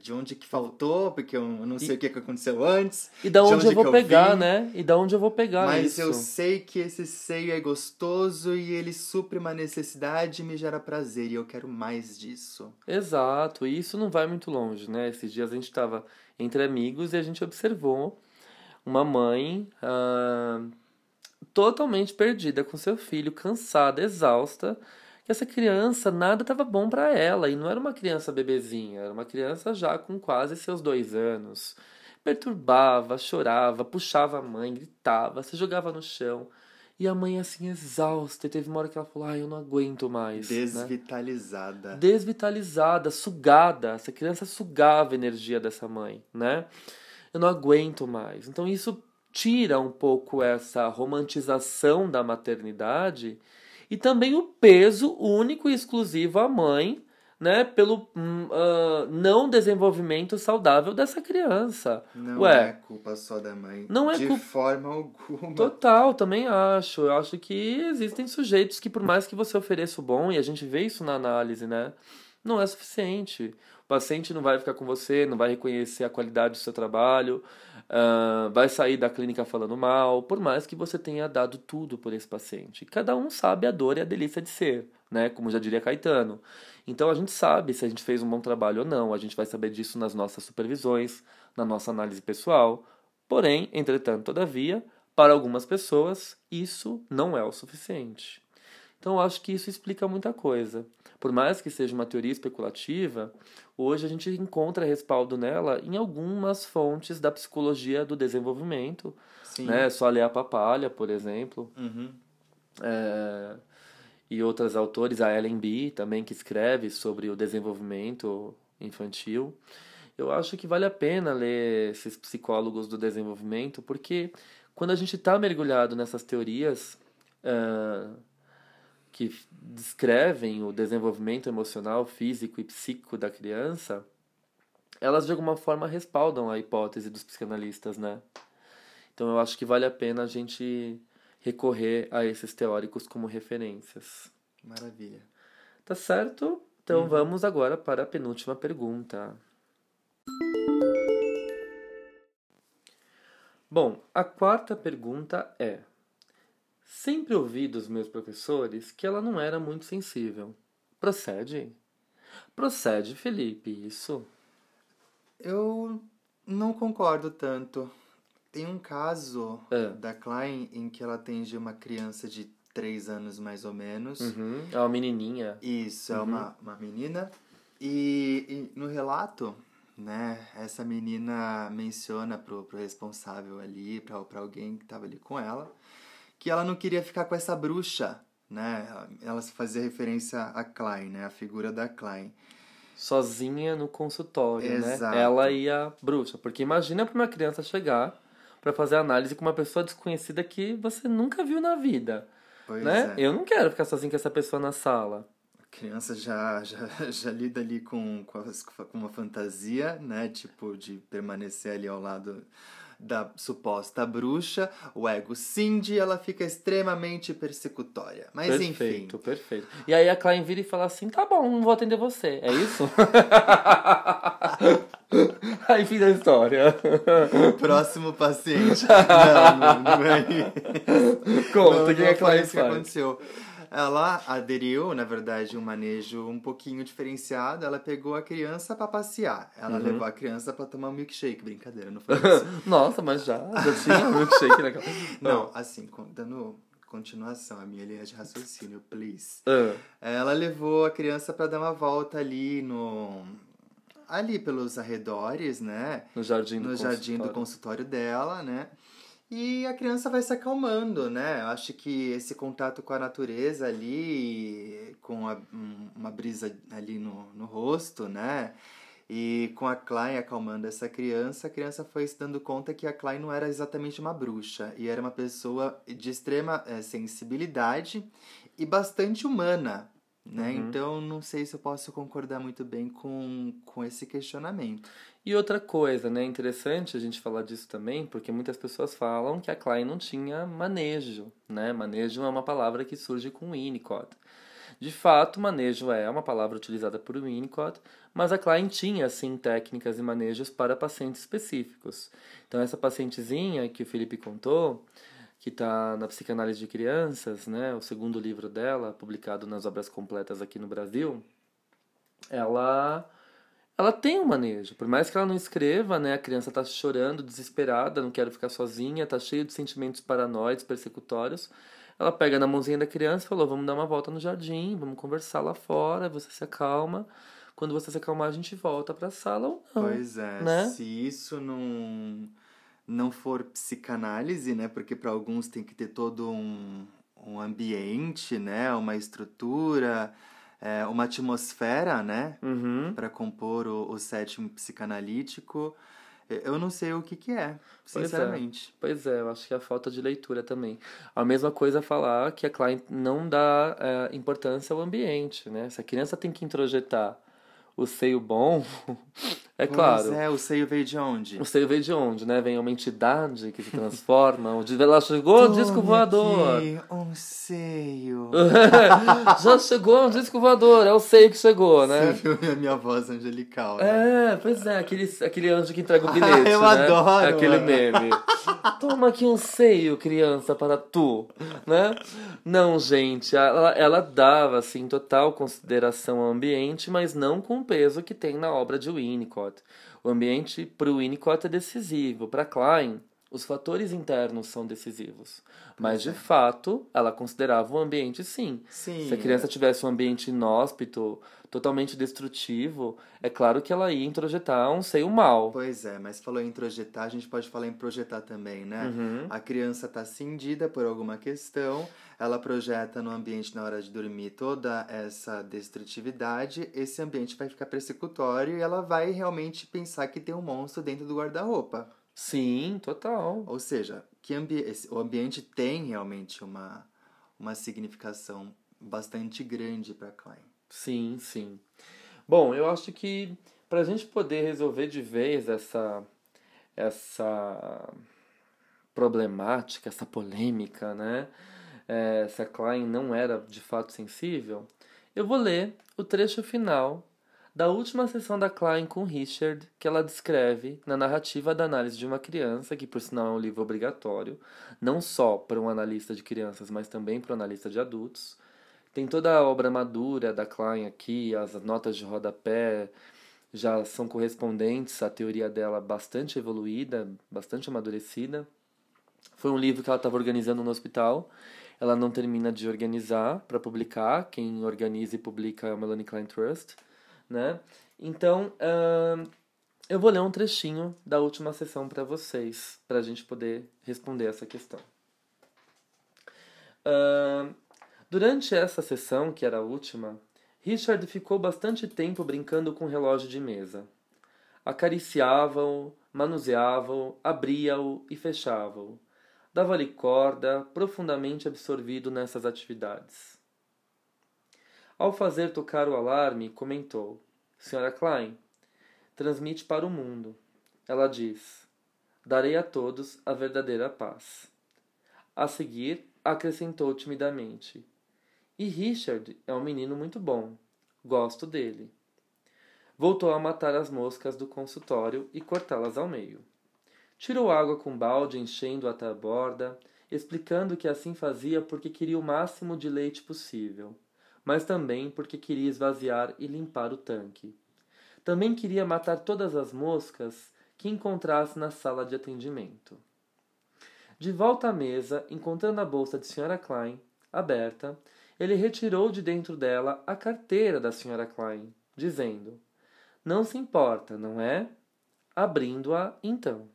de onde que faltou, porque eu não sei o que que aconteceu antes. e da de onde, eu onde vou eu pegar, né? E da onde eu vou pegar Mas isso. eu sei que esse seio é gostoso e ele supre uma necessidade e me gera prazer. E eu quero mais disso. Exato, e isso não vai muito longe, né? Esses dias a gente estava entre amigos e a gente observou uma mãe ah, totalmente perdida com seu filho, cansada, exausta, que essa criança nada estava bom para ela e não era uma criança bebezinha, era uma criança já com quase seus dois anos. Perturbava, chorava, puxava a mãe, gritava, se jogava no chão. E a mãe assim exausta, e teve uma hora que ela falou: "Ai, eu não aguento mais", né? Desvitalizada. desvitalizada, sugada. Essa criança sugava a energia dessa mãe, né? Eu não aguento mais. Então isso tira um pouco essa romantização da maternidade e também o peso único e exclusivo à mãe, né? Pelo ah, não desenvolvimento saudável dessa criança. Não Ué, é culpa só da mãe. Não é de culpa- forma alguma. Total, também acho. Eu acho que existem sujeitos que, por mais que você ofereça o bom, e a gente vê isso na análise, né? Não é suficiente. O paciente não vai ficar com você, não vai reconhecer a qualidade do seu trabalho, ah, vai sair da clínica falando mal, por mais que você tenha dado tudo por esse paciente. Cada um sabe a dor e a delícia de ser, né? Como já diria Caetano. Então a gente sabe se a gente fez um bom trabalho ou não, a gente vai saber disso nas nossas supervisões, na nossa análise pessoal. Porém, entretanto, todavia, para algumas pessoas, isso não é o suficiente. Então, acho que isso explica muita coisa. Por mais que seja uma teoria especulativa, hoje a gente encontra respaldo nela em algumas fontes da psicologia do desenvolvimento, Sim. né? Só ler a Papalha, por exemplo, Uhum. é, e outros autores, a Ellen B também, que escreve sobre o desenvolvimento infantil. Eu acho que vale a pena ler esses psicólogos do desenvolvimento, porque quando a gente está mergulhado nessas teorias ah, que descrevem o desenvolvimento emocional, físico e psíquico da criança, elas de alguma forma respaldam a hipótese dos psicanalistas, né? Então eu acho que vale a pena a gente recorrer a esses teóricos como referências. Maravilha. Tá certo? Então vamos agora para a penúltima pergunta. Bom, a quarta pergunta é: Sempre ouvi dos meus professores que ela não era muito sensível. Procede? Procede, Felipe, isso. Eu não concordo tanto. Tem um caso É. da Klein em que ela atende uma criança de 3 anos mais ou menos. Uhum. É uma menininha. Isso, é uma, uma menina. E, e no relato, né, essa menina menciona pro, pro responsável ali, pra, pra alguém que tava ali com ela, que ela não queria ficar com essa bruxa, né? Ela fazia referência a Klein, né? A figura da Klein. sozinha no consultório, Exato. né? Ela e a bruxa. Porque imagina para uma criança chegar para fazer análise com uma pessoa desconhecida que você nunca viu na vida, Pois né? é. Eu não quero ficar sozinho com essa pessoa na sala. criança já, já, *laughs* já lida ali com, com, as, com uma fantasia, né? Tipo, de permanecer ali ao lado da suposta bruxa, o ego Cindy, ela fica extremamente persecutória. Mas perfeito, enfim. Perfeito, perfeito. E aí a Klein vira e fala assim: tá bom, não vou atender você. É isso? *laughs* aí fim da história. Próximo paciente. *laughs* Não, não, não é isso. Conta, o que a Klein faz? que aconteceu. Ela aderiu, na verdade, um manejo um pouquinho diferenciado. Ela pegou a criança para passear. Ela uhum. levou a criança para tomar um milkshake. Brincadeira, não foi isso? *laughs* Nossa, mas já, já tinha um milkshake naquela. *laughs* Não, assim, dando continuação, a minha linha de raciocínio, please. Uh. Ela levou a criança para dar uma volta ali no ali pelos arredores, né? No jardim do no jardim do consultório dela, né? E a criança vai se acalmando, né? Eu acho que esse contato com a natureza ali, com a, uma brisa ali no, no rosto, né? E com a Klein acalmando essa criança, a criança foi se dando conta que a Klein não era exatamente uma bruxa, e era uma pessoa de extrema é, sensibilidade e bastante humana, né? Uhum. Então, não sei se eu posso concordar muito bem com, com esse questionamento. E outra coisa, né, interessante a gente falar disso também, porque muitas pessoas falam que a Klein não tinha manejo, né? Manejo é uma palavra que surge com Winnicott. De fato, manejo é uma palavra utilizada por Winnicott, mas a Klein tinha, sim, técnicas e manejos para pacientes específicos. Então, essa pacientezinha que o Felipe contou, que está na Psicanálise de Crianças, né, o segundo livro dela, publicado nas Obras Completas aqui no Brasil, ela ela tem um manejo. Por mais que ela não escreva, né, a criança está chorando, desesperada, não quer ficar sozinha, está cheia de sentimentos paranoides, persecutórios. Ela pega na mãozinha da criança e falou: "Vamos dar uma volta no jardim, vamos conversar lá fora, você se acalma. Quando você se acalmar, a gente volta para a sala ou não". Pois é, né? se isso não não for psicanálise, né? Porque para alguns tem que ter todo um, um ambiente, né? Uma estrutura, é, uma atmosfera, né? Uhum. Para compor o, o sétimo psicanalítico. Eu não sei o que, que é, sinceramente. Pois é. pois é, eu acho que é a falta de leitura também. A mesma coisa falar que a Klein não dá é, importância ao ambiente, né? Se a criança tem que introjetar o seio bom, *laughs* é pois claro. é, o seio veio de onde? O seio veio de onde, né? Vem uma entidade que se transforma, onde ela chegou o disco voador. Aqui, um seio. *laughs* Já chegou um disco voador, é o seio que chegou, né? Você viu a minha voz angelical, né? É, pois é, aquele, aquele anjo que entrega o *laughs* bilhete, eu né? adoro! Aquele meme. Toma aqui um seio, criança, para tu, né? Não, gente, ela, ela dava, assim, total consideração ao ambiente, mas não com o peso que tem na obra de Winnicott. O ambiente para o Winnicott é decisivo. Para Klein, os fatores internos são decisivos. Mas, de fato, ela considerava o ambiente sim. sim Se a criança tivesse um ambiente inóspito, totalmente destrutivo, é claro que ela ia introjetar um seio mal. Pois é, mas falou em introjetar, a gente pode falar em projetar também, né? Uhum. A criança está cindida por alguma questão, ela projeta no ambiente na hora de dormir toda essa destrutividade, esse ambiente vai ficar persecutório e ela vai realmente pensar que tem um monstro dentro do guarda-roupa. Sim, total. Ou seja, que ambi o ambiente tem realmente uma, uma significação bastante grande para Klein. Sim, sim. Bom, eu acho que para a gente poder resolver de vez essa, essa problemática, essa polêmica, né? É, se a Klein não era de fato sensível, eu vou ler o trecho final da última sessão da Klein com Richard, que ela descreve na narrativa da análise de uma criança, que por sinal é um livro obrigatório, não só para um analista de crianças, mas também para um analista de adultos. Tem toda a obra madura da Klein aqui, as notas de rodapé já são correspondentes à teoria dela bastante evoluída, bastante amadurecida. Foi um livro que ela estava organizando no hospital. Ela não termina de organizar para publicar. Quem organiza e publica é o Melanie Klein Trust né? Então, uh, eu vou ler um trechinho da última sessão para vocês, para a gente poder responder essa questão. Uh, durante essa sessão, que era a última, Richard ficou bastante tempo brincando com o relógio de mesa. Acariciava-o, manuseava-o, abria-o e fechava-o. Dava-lhe corda, profundamente absorvido nessas atividades. Ao fazer tocar o alarme, comentou: Senhora Klein, transmite para o mundo. Ela diz: Darei a todos a verdadeira paz. A seguir, acrescentou timidamente: E Richard é um menino muito bom. Gosto dele. Voltou a matar as moscas do consultório e cortá-las ao meio. Tirou água com balde, enchendo até a borda, explicando que assim fazia porque queria o máximo de leite possível, mas também porque queria esvaziar e limpar o tanque. Também queria matar todas as moscas que encontrasse na sala de atendimento. De volta à mesa, encontrando a bolsa de Sra. Klein aberta, ele retirou de dentro dela a carteira da Sra. Klein, dizendo: Não se importa, não é? Abrindo-a, então.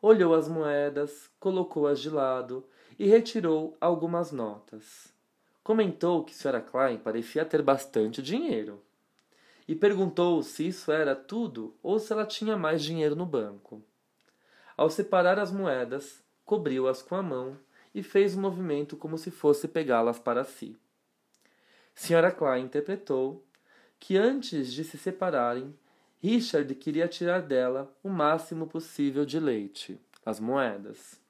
Olhou as moedas, colocou-as de lado e retirou algumas notas. Comentou que Sra. Klein parecia ter bastante dinheiro e perguntou se isso era tudo ou se ela tinha mais dinheiro no banco. Ao separar as moedas, cobriu-as com a mão e fez um movimento como se fosse pegá-las para si. Sra. Klein interpretou que antes de se separarem, Richard queria tirar dela o máximo possível de leite, as moedas.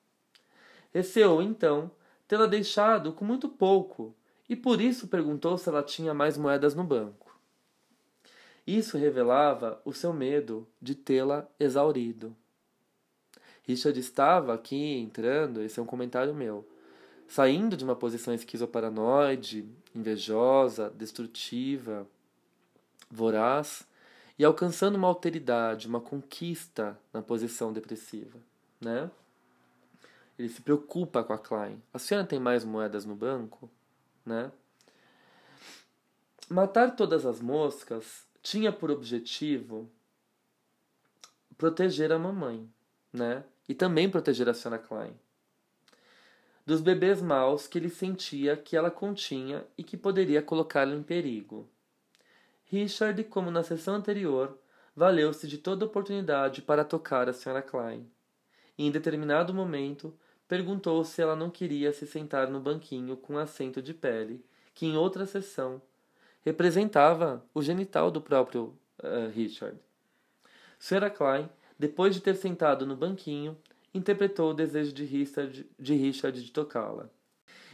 Receou então tê-la deixado com muito pouco e por isso perguntou se ela tinha mais moedas no banco. Isso revelava o seu medo de tê-la exaurido. Richard estava aqui entrando, esse é um comentário meu, saindo de uma posição esquizoparanoide, invejosa, destrutiva, voraz, e alcançando uma alteridade, uma conquista na posição depressiva, né? Ele se preocupa com a Klein. A senhora tem mais moedas no banco, né? Matar todas as moscas tinha por objetivo proteger a mamãe, né? E também proteger a Sra. Klein. Dos bebês maus que ele sentia que ela continha e que poderia colocá-lo em perigo. Richard, como na sessão anterior, valeu-se de toda oportunidade para tocar a Sra. Klein. E, em determinado momento, perguntou se ela não queria se sentar no banquinho com assento de pele, que em outra sessão representava o genital do próprio uh, Richard. Sra. Klein, depois de ter sentado no banquinho, interpretou o desejo de Richard de, Richard de tocá-la.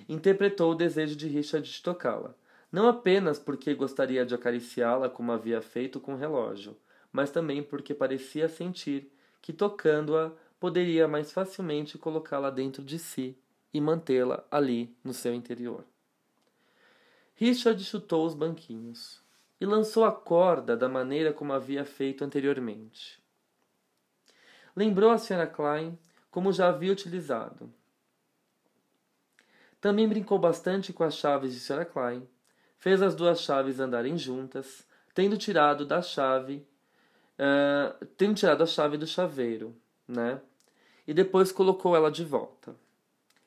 Interpretou o desejo de Richard de tocá-la, não apenas porque gostaria de acariciá-la como havia feito com o relógio, mas também porque parecia sentir que tocando-a poderia mais facilmente colocá-la dentro de si e mantê-la ali no seu interior. Richard chutou os banquinhos e lançou a corda da maneira como havia feito anteriormente. Lembrou a Sra. Klein como já havia utilizado. Também brincou bastante com as chaves de Sra. Klein, fez as duas chaves andarem juntas, tendo tirado da chave, uh, tendo tirado a chave do chaveiro, né? E depois colocou ela de volta.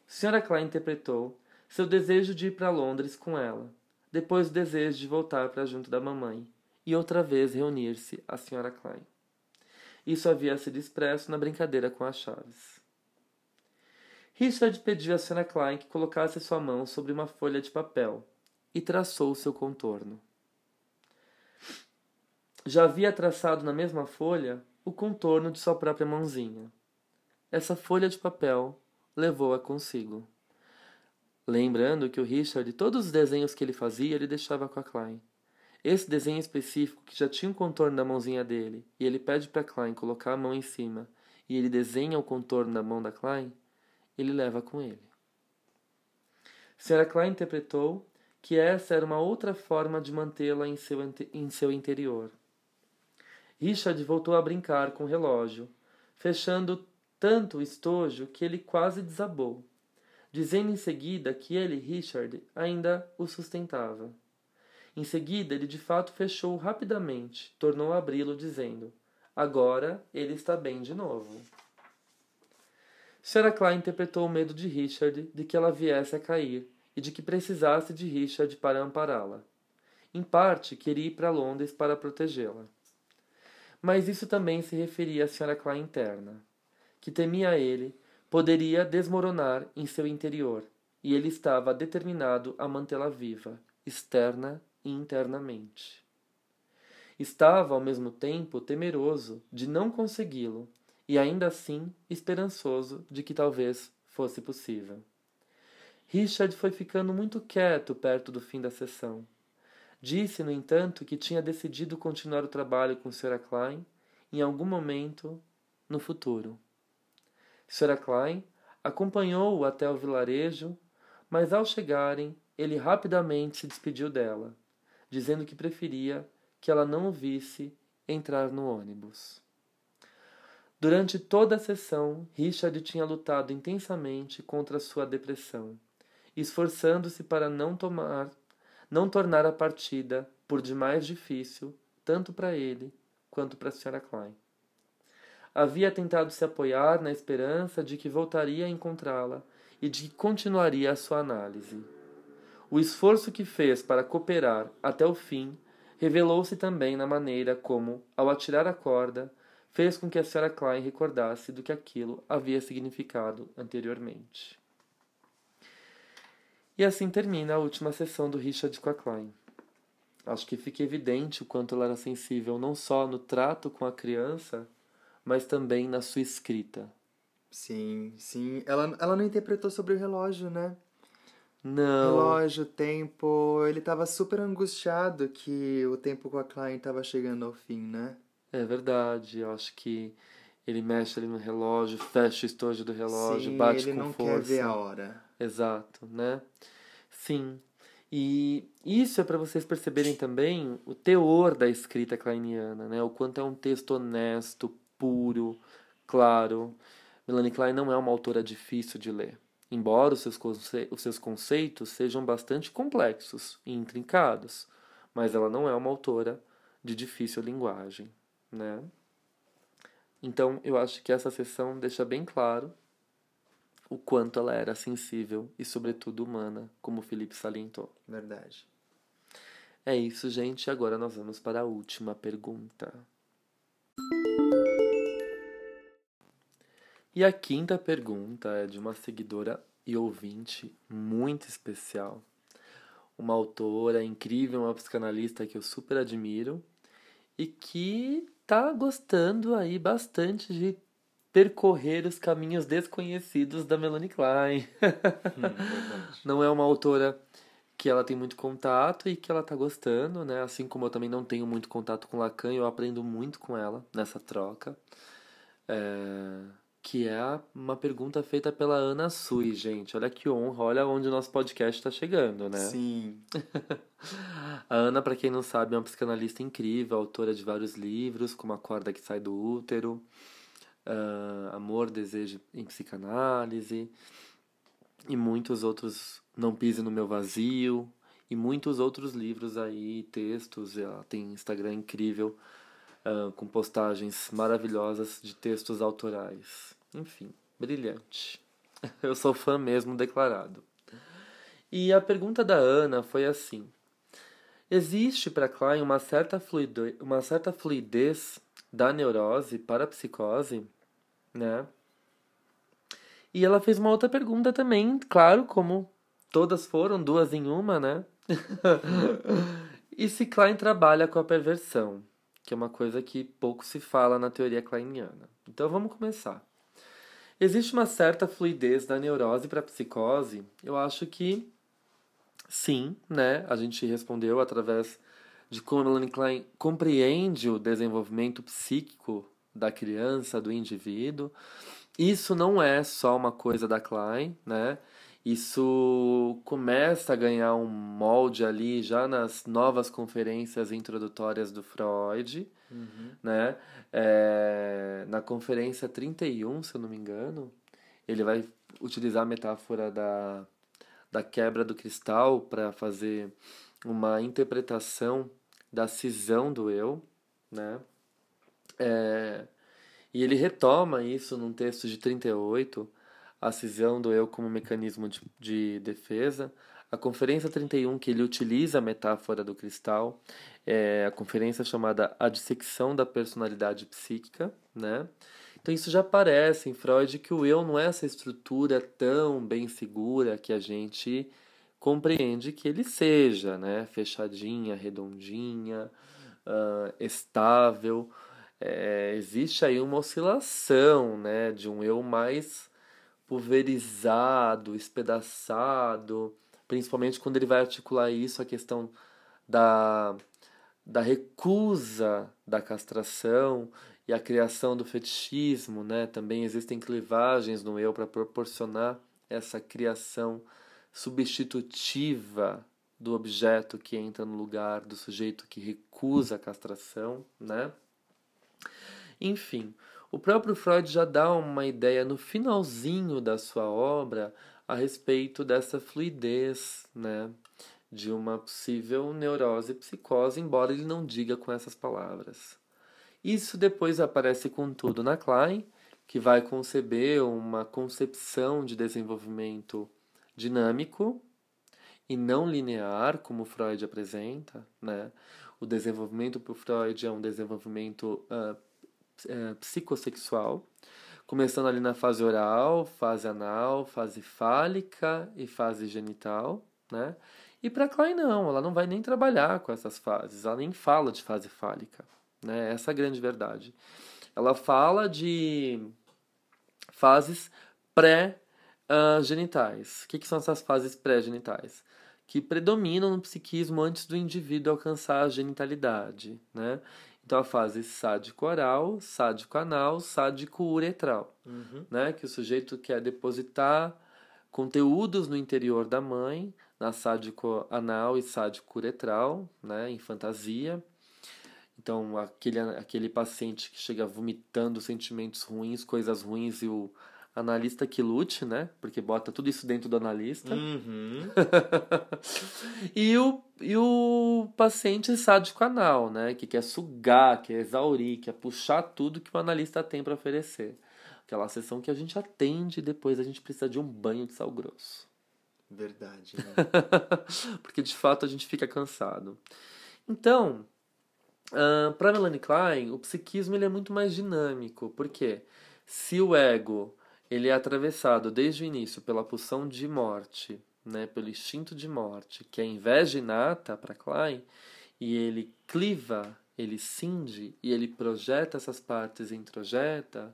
Sra. Klein interpretou seu desejo de ir para Londres com ela depois o desejo de voltar para junto da mamãe e outra vez reunir-se a Sra. Klein. Isso havia sido expresso na brincadeira com as chaves. Richard pediu a Sra. Klein que colocasse sua mão sobre uma folha de papel e traçou seu contorno. Já havia traçado na mesma folha o contorno de sua própria mãozinha. Essa folha de papel levou-a consigo. Lembrando que o Richard, todos os desenhos que ele fazia, ele deixava com a Klein. Esse desenho específico, que já tinha um contorno da mãozinha dele, e ele pede para Klein colocar a mão em cima, e ele desenha o contorno da mão da Klein, ele leva com ele. Sra. Klein interpretou que essa era uma outra forma de mantê-la em seu, em seu interior. Richard voltou a brincar com o relógio, fechando tanto o estojo que ele quase desabou dizendo em seguida que ele, Richard, ainda o sustentava. Em seguida, ele de fato fechou rapidamente, tornou a abri-lo, dizendo: Agora ele está bem de novo. Sarah Klein interpretou o medo de Richard de que ela viesse a cair e de que precisasse de Richard para ampará-la. Em parte, queria ir para Londres para protegê-la. Mas isso também se referia à Sra. Klein interna, que temia ele poderia desmoronar em seu interior, e ele estava determinado a mantê-la viva, externa internamente. Estava, ao mesmo tempo, temeroso de não consegui-lo e ainda assim esperançoso de que talvez fosse possível. Richard foi ficando muito quieto perto do fim da sessão. Disse, no entanto, que tinha decidido continuar o trabalho com Sra. Klein em algum momento no futuro. Sra. Klein acompanhou-o até o vilarejo, mas ao chegarem, ele rapidamente se despediu dela, dizendo que preferia que ela não o visse entrar no ônibus. Durante toda a sessão, Richard tinha lutado intensamente contra sua depressão, esforçando-se para não tomar, não tornar a partida por demais difícil, tanto para ele quanto para a Sra. Klein. Havia tentado se apoiar na esperança de que voltaria a encontrá-la e de que continuaria a sua análise. O esforço que fez para cooperar até o fim revelou-se também na maneira como, ao atirar a corda, fez com que a Sra. Klein recordasse do que aquilo havia significado anteriormente. E assim termina a última sessão do Richard com a Klein. Acho que fica evidente o quanto ela era sensível não só no trato com a criança, mas também na sua escrita. Sim, sim. Ela, ela não interpretou sobre o relógio, né? Não. Relógio, tempo. Ele tava super angustiado que o tempo com a Klein tava chegando ao fim, né? É verdade. Eu acho que ele mexe ali no relógio, fecha o estojo do relógio, sim, bate ele com não força. quer ver a hora. Exato, né? Sim. E isso é para vocês perceberem também o teor da escrita kleiniana, né? O quanto é um texto honesto, puro, claro. Melanie Klein não é uma autora difícil de ler. Embora os seus, os seus conceitos sejam bastante complexos e intrincados, mas ela não é uma autora de difícil linguagem, né? Então, eu acho que essa sessão deixa bem claro o quanto ela era sensível e, sobretudo, humana, como o Felipe salientou. Verdade. É isso, gente. Agora nós vamos para a última pergunta. E a quinta pergunta é de uma seguidora e ouvinte muito especial. Uma autora incrível, uma psicanalista que eu super admiro e que tá gostando aí bastante de percorrer os caminhos desconhecidos da Melanie Klein. Hum, *laughs* não é uma autora que ela tem muito contato e que ela tá gostando, né? Assim como eu também não tenho muito contato com Lacan, eu aprendo muito com ela nessa troca. É... Que é uma pergunta feita pela Ana Sui, gente. Olha que honra, olha onde o nosso podcast está chegando, né? Sim. *laughs* A Ana, para quem não sabe, é uma psicanalista incrível, autora de vários livros, como A Corda que Sai do Útero, uh, Amor, Desejo em Psicanálise, e muitos outros, Não Pise no Meu Vazio, e muitos outros livros aí, textos. Ela tem Instagram incrível, uh, com postagens maravilhosas de textos autorais. Enfim, brilhante. *laughs* Eu sou fã mesmo declarado. E a pergunta da Ana foi assim: Existe para Klein uma certa, fluidez, uma certa fluidez da neurose para a psicose, né? E ela fez uma outra pergunta também, claro, como todas foram, duas em uma, né? *laughs* e se Klein trabalha com a perversão, que é uma coisa que pouco se fala na teoria kleiniana. Então vamos começar. Existe uma certa fluidez da neurose para a psicose? Eu acho que sim, né? A gente respondeu através de como Melanie Klein compreende o desenvolvimento psíquico da criança, do indivíduo. Isso não é só uma coisa da Klein, né? Isso começa a ganhar um molde ali já nas novas conferências introdutórias do Freud, Uhum. né? É, na conferência 31, se eu não me engano, ele vai utilizar a metáfora da, da quebra do cristal para fazer uma interpretação da cisão do eu, né? É, e ele retoma isso num texto de 38, a cisão do eu como mecanismo de, de defesa. A conferência 31, que ele utiliza a metáfora do cristal, é a conferência chamada A Dissecção da Personalidade Psíquica, né? Então isso já aparece em Freud que o eu não é essa estrutura tão bem segura que a gente compreende que ele seja, né? Fechadinha, redondinha, uh, estável. É, existe aí uma oscilação, né? De um eu mais pulverizado, espedaçado, principalmente quando ele vai articular isso, a questão da, da recusa da castração e a criação do fetichismo, né? Também existem clivagens no eu para proporcionar essa criação substitutiva do objeto que entra no lugar do sujeito que recusa a castração, né? Enfim, o próprio Freud já dá uma ideia no finalzinho da sua obra a respeito dessa fluidez, né, de uma possível neurose psicose, embora ele não diga com essas palavras. Isso depois aparece contudo na Klein, que vai conceber uma concepção de desenvolvimento dinâmico e não linear, como Freud apresenta. Né? O desenvolvimento para Freud é um desenvolvimento uh, uh, psicossexual, começando ali na fase oral, fase anal, fase fálica e fase genital. Né? E para Klein não, ela não vai nem trabalhar com essas fases, ela nem fala de fase fálica. Né? Essa é a grande verdade. Ela fala de fases pré-genitais. Uh, o que, que são essas fases pré-genitais? Que predominam no psiquismo antes do indivíduo alcançar a genitalidade. Né? Então, a fase sádico-oral, sádico-anal, sádico-uretral. Uhum. Né? Que o sujeito quer depositar conteúdos no interior da mãe, na sádico-anal e sádico-uretral, né? em fantasia então, aquele, aquele paciente que chega vomitando sentimentos ruins, coisas ruins, e o analista que lute, né? Porque bota tudo isso dentro do analista. Uhum. *laughs* e, o, e o paciente sádico anal, né? Que quer sugar, quer exaurir, quer puxar tudo que o analista tem para oferecer. Aquela sessão que a gente atende e depois a gente precisa de um banho de sal grosso. Verdade. Né? *laughs* Porque de fato a gente fica cansado. Então, Uh, para Melanie Klein, o psiquismo ele é muito mais dinâmico, porque se o ego ele é atravessado desde o início pela pulsão de morte, né, pelo instinto de morte, que é inveja inata para Klein, e ele cliva, ele cinge e ele projeta essas partes e introjeta,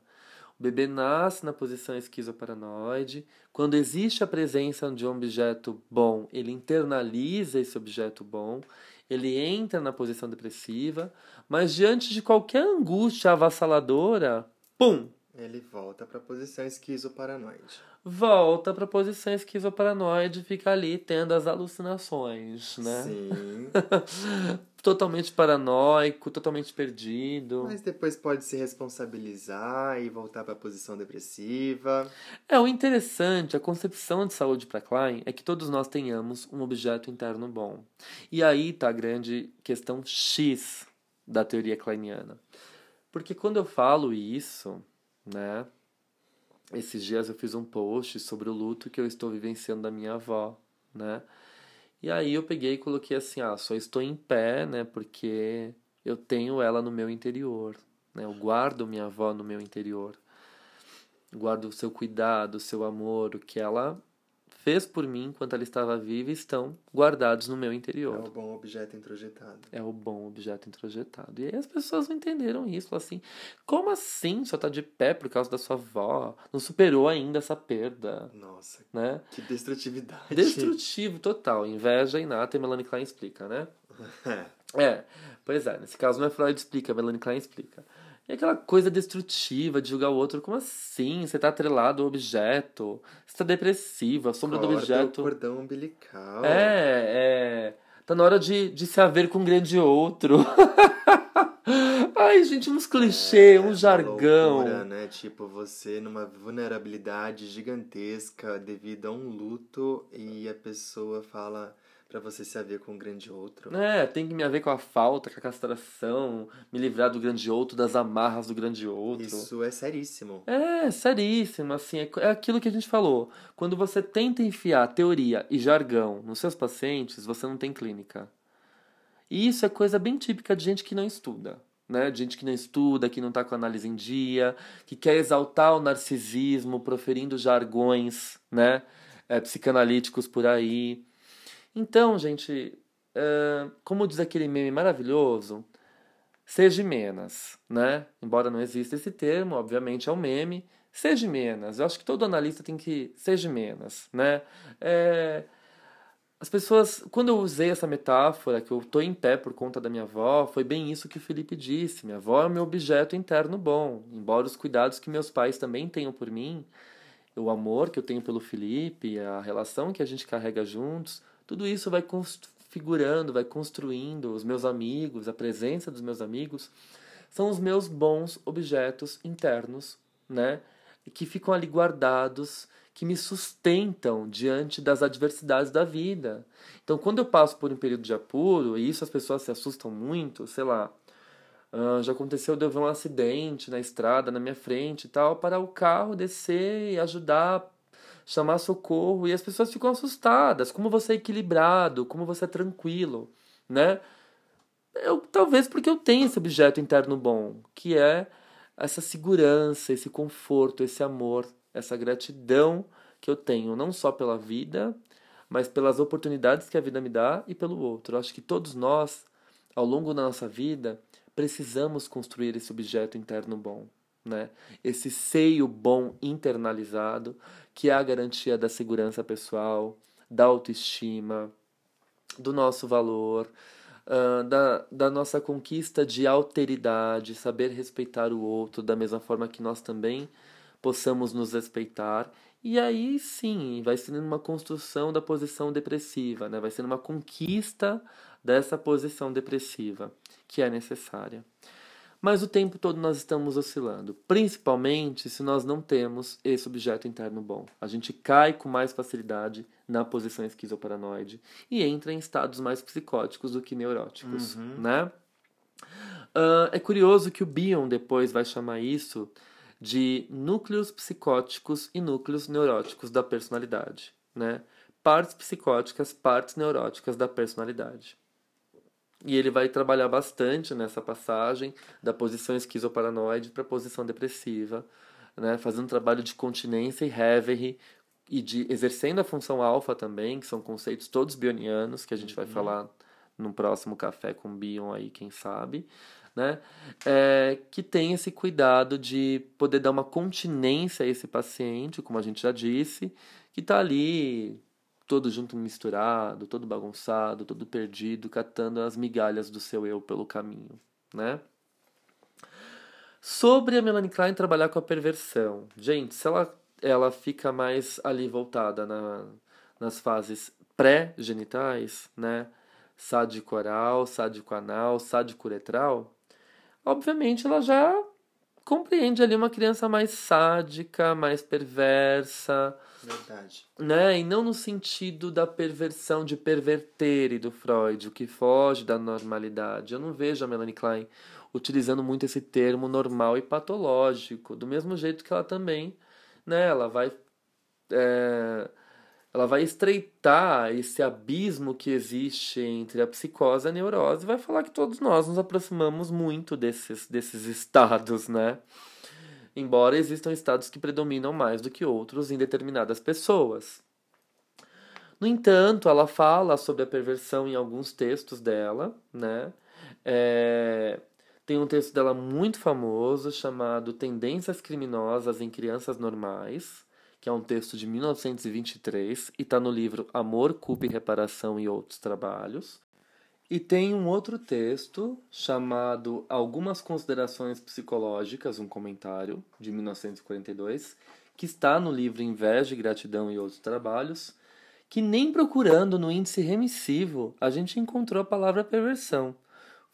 o bebê nasce na posição esquizoparanoide. Quando existe a presença de um objeto bom, ele internaliza esse objeto bom ele entra na posição depressiva, mas diante de qualquer angústia avassaladora, pum! Ele volta para a posição esquizoparanoide. Volta para a posição esquizoparanoide e fica ali tendo as alucinações, né? Sim. *laughs* totalmente paranoico, totalmente perdido. Mas depois pode se responsabilizar e voltar para a posição depressiva. É, o interessante, a concepção de saúde para Klein é que todos nós tenhamos um objeto interno bom. E aí tá a grande questão X da teoria kleiniana. Porque quando eu falo isso, né, esses dias eu fiz um post sobre o luto que eu estou vivenciando da minha avó, né? E aí eu peguei e coloquei assim, ah, só estou em pé, né, porque eu tenho ela no meu interior, né? Eu guardo minha avó no meu interior. Guardo o seu cuidado, o seu amor, o que ela fez por mim enquanto ela estava viva estão guardados no meu interior. É o bom objeto introjetado. É o bom objeto introjetado. E aí as pessoas não entenderam isso. Assim, como assim só tá de pé por causa da sua avó? Não superou ainda essa perda. Nossa, né? que destrutividade. Destrutivo total. Inveja inata e Melanie Klein explica, né? *laughs* é, pois é. Nesse caso não é Freud explica, Melanie Klein explica. E aquela coisa destrutiva de julgar o outro, como assim? Você tá atrelado ao objeto, você tá depressivo, a sombra do objeto. O cordão umbilical. É, é. Tá na hora de, de se haver com um grande outro. *laughs* Ai, gente, uns clichês, é, um jargão. Loucura, né? Tipo, você numa vulnerabilidade gigantesca devido a um luto e a pessoa fala para você se haver com um grande outro. É, tem que me haver com a falta, com a castração, me livrar do grande outro, das amarras do grande outro. Isso é seríssimo. É, seríssimo, assim, é, é aquilo que a gente falou. Quando você tenta enfiar teoria e jargão nos seus pacientes, você não tem clínica. E isso é coisa bem típica de gente que não estuda. Né? De gente que não estuda, que não está com a análise em dia, que quer exaltar o narcisismo, proferindo jargões né? É, psicanalíticos por aí. Então, gente, uh, como diz aquele meme maravilhoso, seja menos, né? Embora não exista esse termo, obviamente é um meme. Seja menos. Eu acho que todo analista tem que seja menos, né? É, as pessoas, quando eu usei essa metáfora, que eu estou em pé por conta da minha avó, foi bem isso que o Felipe disse. Minha avó é o meu objeto interno bom. Embora os cuidados que meus pais também tenham por mim, o amor que eu tenho pelo Felipe, a relação que a gente carrega juntos, tudo isso vai configurando, vai construindo os meus amigos, a presença dos meus amigos, são os meus bons objetos internos, né? Que ficam ali guardados que me sustentam diante das adversidades da vida. Então, quando eu passo por um período de apuro, e isso as pessoas se assustam muito, sei lá, uh, já aconteceu de eu ver um acidente na estrada, na minha frente e tal, para o carro descer e ajudar, chamar socorro, e as pessoas ficam assustadas. Como você é equilibrado, como você é tranquilo, né? Eu, talvez porque eu tenho esse objeto interno bom, que é essa segurança, esse conforto, esse amor essa gratidão que eu tenho, não só pela vida, mas pelas oportunidades que a vida me dá e pelo outro. Eu acho que todos nós, ao longo da nossa vida, precisamos construir esse objeto interno bom. Né? Esse seio bom internalizado, que é a garantia da segurança pessoal, da autoestima, do nosso valor, uh, da, da nossa conquista de alteridade, saber respeitar o outro da mesma forma que nós também possamos nos respeitar. E aí sim, vai sendo uma construção da posição depressiva, né? vai sendo uma conquista dessa posição depressiva que é necessária. Mas o tempo todo nós estamos oscilando, principalmente se nós não temos esse objeto interno bom. A gente cai com mais facilidade na posição esquizoparanoide e entra em estados mais psicóticos do que neuróticos, uhum. né? Uh, é curioso que o Bion depois vai chamar isso de núcleos psicóticos e núcleos neuróticos da personalidade, né? Partes psicóticas, partes neuróticas da personalidade. E ele vai trabalhar bastante nessa passagem da posição esquizoparanoide para a posição depressiva, né? fazendo um trabalho de continência e Reverie e de exercendo a função alfa também, que são conceitos todos bionianos que a gente vai uhum. falar no próximo café com Bion aí, quem sabe né? É, que tem esse cuidado de poder dar uma continência a esse paciente, como a gente já disse, que está ali todo junto misturado, todo bagunçado, todo perdido, catando as migalhas do seu eu pelo caminho, né? Sobre a Melanie Klein trabalhar com a perversão. Gente, se ela, ela fica mais ali voltada na, nas fases pré-genitais, né? Sádico oral, sádico anal, sádico uretral, obviamente ela já compreende ali uma criança mais sádica, mais perversa. Verdade. Né? E não no sentido da perversão de perverter e do Freud, o que foge da normalidade. Eu não vejo a Melanie Klein utilizando muito esse termo normal e patológico, do mesmo jeito que ela também, né, ela vai é, ela vai estreitar esse abismo que existe entre a psicose e a neurose e vai falar que todos nós nos aproximamos muito desses, desses estados, né? Embora existam estados que predominam mais do que outros em determinadas pessoas. No entanto, ela fala sobre a perversão em alguns textos dela, né? É... Tem um texto dela muito famoso chamado Tendências Criminosas em Crianças Normais, que é um texto de 1923 e está no livro Amor, Culpa e Reparação e Outros Trabalhos. E tem um outro texto chamado Algumas Considerações Psicológicas, um comentário, de 1942, que está no livro Inveja, Gratidão e Outros Trabalhos, que nem procurando no índice remissivo a gente encontrou a palavra perversão.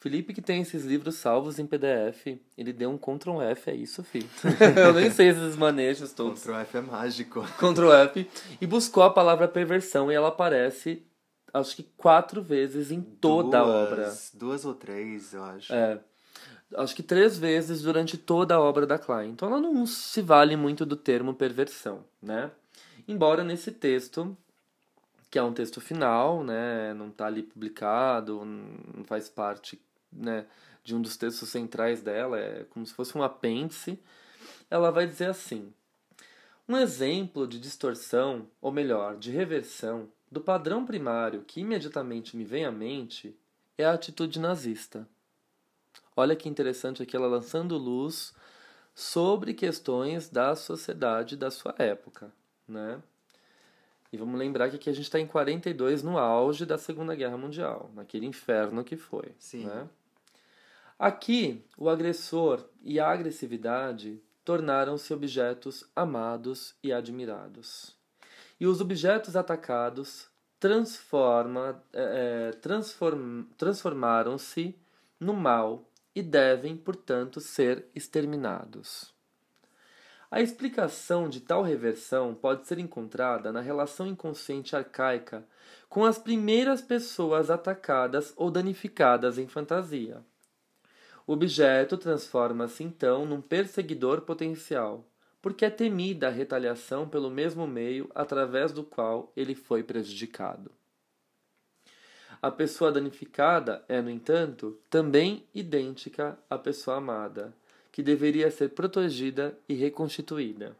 Felipe, que tem esses livros salvos em PDF, ele deu um Ctrl F, é isso, filho. *laughs* eu nem sei esses manejos todos. Ctrl F é mágico. Ctrl F. E buscou a palavra perversão e ela aparece, acho que quatro vezes em toda duas, a obra. Duas ou três, eu acho. É. Acho que três vezes durante toda a obra da Klein. Então ela não se vale muito do termo perversão, né? Embora nesse texto que é um texto final, né, não está ali publicado, não faz parte né, de um dos textos centrais dela, é como se fosse um apêndice, ela vai dizer assim: um exemplo de distorção, ou melhor, de reversão, do padrão primário que imediatamente me vem à mente é a atitude nazista. Olha que interessante aqui ela lançando luz sobre questões da sociedade da sua época, né? E vamos lembrar que aqui a gente está em 42, no auge da Segunda Guerra Mundial, naquele inferno que foi. Sim. Né? Aqui, o agressor e a agressividade tornaram-se objetos amados e admirados. E os objetos atacados transforma, é, transform, transformaram-se no mal e devem, portanto, ser exterminados. A explicação de tal reversão pode ser encontrada na relação inconsciente arcaica com as primeiras pessoas atacadas ou danificadas em fantasia. O objeto transforma-se então num perseguidor potencial, porque é temida a retaliação pelo mesmo meio através do qual ele foi prejudicado. A pessoa danificada é, no entanto, também idêntica à pessoa amada, que deveria ser protegida e reconstituída.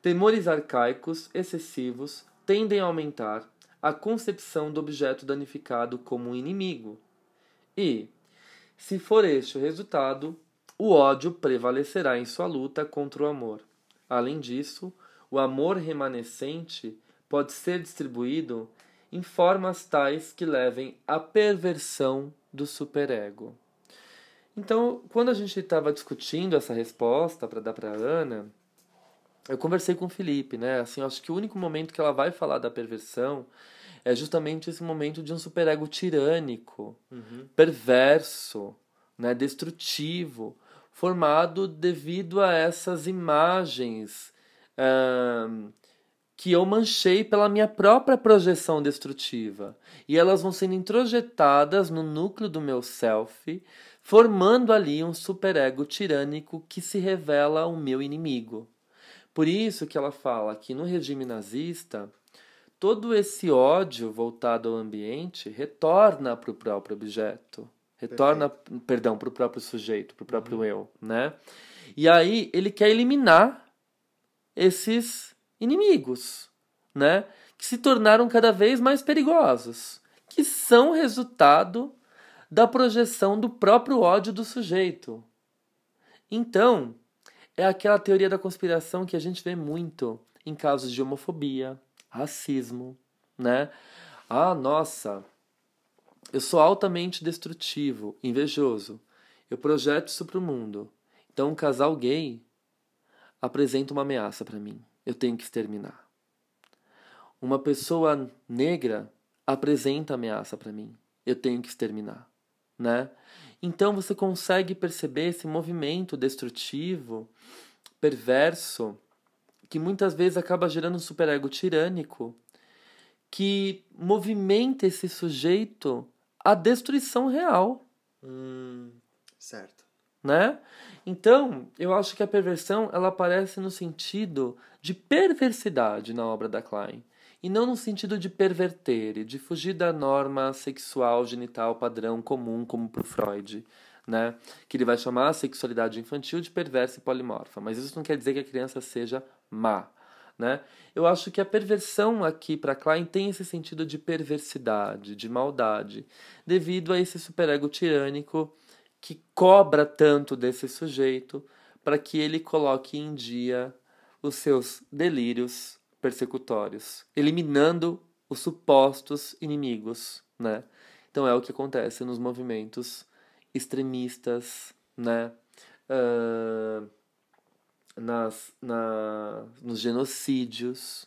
Temores arcaicos excessivos tendem a aumentar a concepção do objeto danificado como um inimigo. E, se for este o resultado, o ódio prevalecerá em sua luta contra o amor. Além disso, o amor remanescente pode ser distribuído em formas tais que levem à perversão do superego. Então, quando a gente estava discutindo essa resposta para dar para Ana, eu conversei com o Felipe, né? Assim, acho que o único momento que ela vai falar da perversão é justamente esse momento de um superego tirânico, uhum. perverso, né, destrutivo, formado devido a essas imagens que eu manchei pela minha própria projeção destrutiva. E elas vão sendo introjetadas no núcleo do meu self, formando ali um superego tirânico que se revela o meu inimigo. Por isso que ela fala que no regime nazista, todo esse ódio voltado ao ambiente retorna para o próprio objeto, retorna, Perfeito. perdão, para o próprio sujeito, para o próprio uhum. eu, né? E aí ele quer eliminar esses inimigos, né? Que se tornaram cada vez mais perigosos, que são resultado da projeção do próprio ódio do sujeito. Então, é aquela teoria da conspiração que a gente vê muito em casos de homofobia, racismo, né? Ah, nossa, eu sou altamente destrutivo, invejoso. Eu projeto isso para o mundo. Então, um casal gay apresenta uma ameaça para mim. Eu tenho que exterminar. Uma pessoa negra apresenta ameaça para mim. Eu tenho que exterminar né? Então você consegue perceber esse movimento destrutivo, perverso, que muitas vezes acaba gerando um superego tirânico que movimenta esse sujeito à destruição real. Hum, certo. Né? Então, eu acho que a perversão ela aparece no sentido de perversidade na obra da Klein e não no sentido de perverter e de fugir da norma sexual genital padrão comum, como para o Freud, né? Que ele vai chamar a sexualidade infantil de perversa e polimorfa. Mas isso não quer dizer que a criança seja má, né? Eu acho que a perversão aqui para Klein tem esse sentido de perversidade, de maldade, devido a esse superego tirânico que cobra tanto desse sujeito para que ele coloque em dia os seus delírios persecutórios, eliminando os supostos inimigos, né? Então é o que acontece nos movimentos extremistas, né? Uh, nas, na, nos genocídios,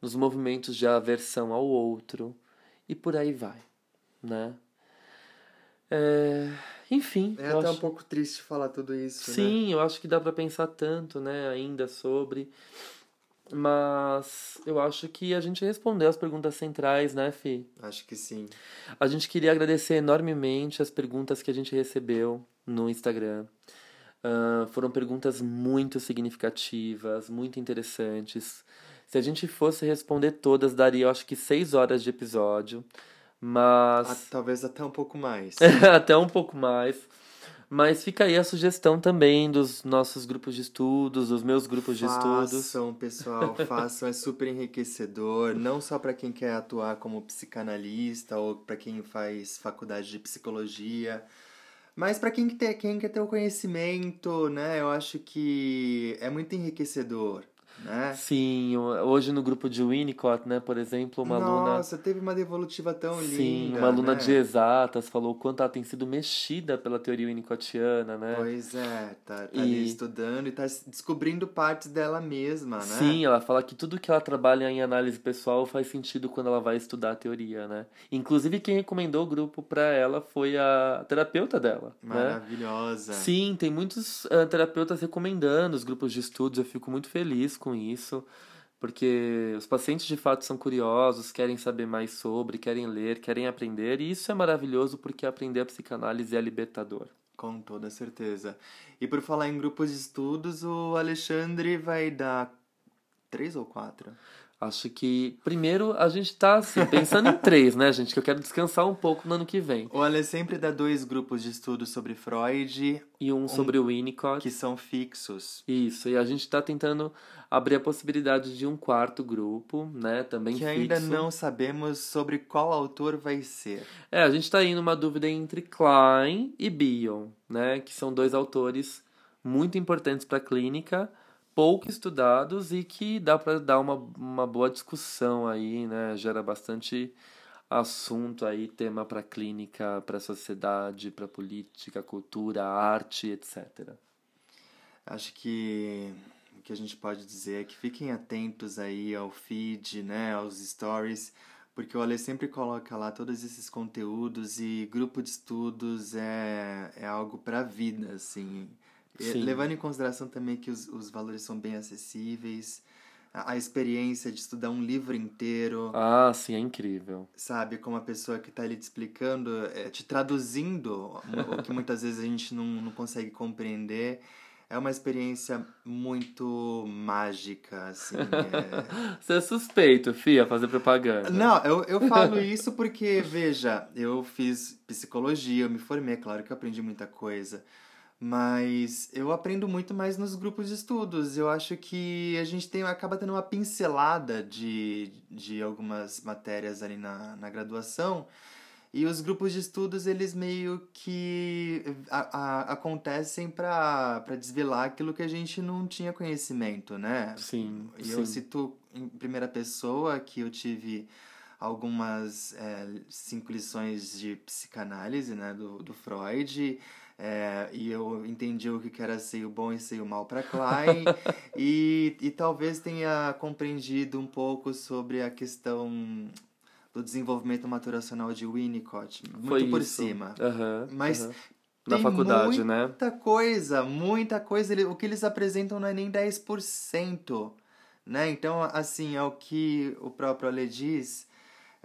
nos movimentos de aversão ao outro e por aí vai, né? É, enfim. É até acho... um pouco triste falar tudo isso. Né? Sim, né? eu acho que dá para pensar tanto, né, ainda sobre. Mas eu acho que a gente respondeu as perguntas centrais, né, Fi? Acho que sim. A gente queria agradecer enormemente as perguntas que a gente recebeu no Instagram. Uh, foram perguntas muito significativas, muito interessantes. Se a gente fosse responder todas, daria, eu acho que, seis horas de episódio. Mas. Ah, talvez até um pouco mais. *laughs* até um pouco mais. Mas fica aí a sugestão também dos nossos grupos de estudos, dos meus grupos de estudos. Façam, pessoal, façam, é super enriquecedor, não só para quem quer atuar como psicanalista ou para quem faz faculdade de psicologia, mas para quem, quer, quem quer ter o conhecimento, né? Eu acho que é muito enriquecedor né? Sim, hoje no grupo de Winnicott, né, por exemplo, uma Nossa, aluna. Nossa, teve uma devolutiva tão linda. Sim, uma aluna né? de exatas falou o quanto ela tem sido mexida pela teoria winnicottiana, né? Pois é, tá, tá E- ali estudando e tá descobrindo partes dela mesma, né? Sim, ela fala que tudo que ela trabalha em análise pessoal faz sentido quando ela vai estudar a teoria, né? Inclusive, quem recomendou o grupo pra ela foi a terapeuta dela, né? Maravilhosa. Sim, tem muitos ah, terapeutas recomendando os grupos de estudos, eu fico muito feliz com isso, porque os pacientes de fato são curiosos, querem saber mais sobre, querem ler, querem aprender, e isso é maravilhoso porque aprender a psicanálise é libertador. Com toda certeza. E por falar em grupos de estudos, o Alexandre vai dar três ou quatro? Acho que, primeiro, a gente tá assim, pensando em três, né, gente? Que eu quero descansar um pouco no ano que vem. O Ale sempre dá dois grupos de estudos sobre Freud, E um sobre o Winnicott. que são fixos. Isso, e a gente tá tentando abrir a possibilidade de um quarto grupo, né? Também Que ainda fixo. não sabemos sobre qual autor vai ser. É, a gente tá aí numa dúvida entre Klein e Bion, né? Que são dois autores muito importantes para a clínica, pouco estudados e que dá para dar uma, uma boa discussão aí, né? Gera bastante assunto aí, tema para clínica, para sociedade, para política, cultura, arte, etc. Acho que o que a gente pode dizer é que fiquem atentos aí ao feed, né, aos stories, porque o Ale sempre coloca lá todos esses conteúdos e grupo de estudos é, é algo para vida, assim. Sim. Levando em consideração também que os, os valores são bem acessíveis, a, a experiência de estudar um livro inteiro, Ah, sim, é incrível. sabe, com uma pessoa que está ali te explicando, é, te traduzindo o que muitas vezes a gente não, não consegue compreender. É uma experiência muito mágica, assim. é. *laughs* Você é suspeito, Fia, fazer propaganda. Não, eu, eu falo *laughs* isso porque, veja, eu fiz psicologia, eu me formei, é claro que eu aprendi muita coisa. Mas eu aprendo muito mais nos grupos de estudos. Eu acho que a gente tem, acaba tendo uma pincelada de, de algumas matérias ali na, na graduação. E os grupos de estudos, eles meio que a, a, acontecem para desvelar aquilo que a gente não tinha conhecimento, né? Sim, E eu cito em primeira pessoa que eu tive algumas é, cinco lições de psicanálise, né, do, do Freud, é, e eu entendi o que era seio bom e seio mal para Klein, *laughs* e, e talvez tenha compreendido um pouco sobre a questão do desenvolvimento maturacional de Winnicott, muito Foi por isso. cima. Aham, Mas. Na tem faculdade, né? muita coisa, muita coisa. O que eles apresentam não é nem 10%. Né? Então, assim, é o que o próprio Ale diz.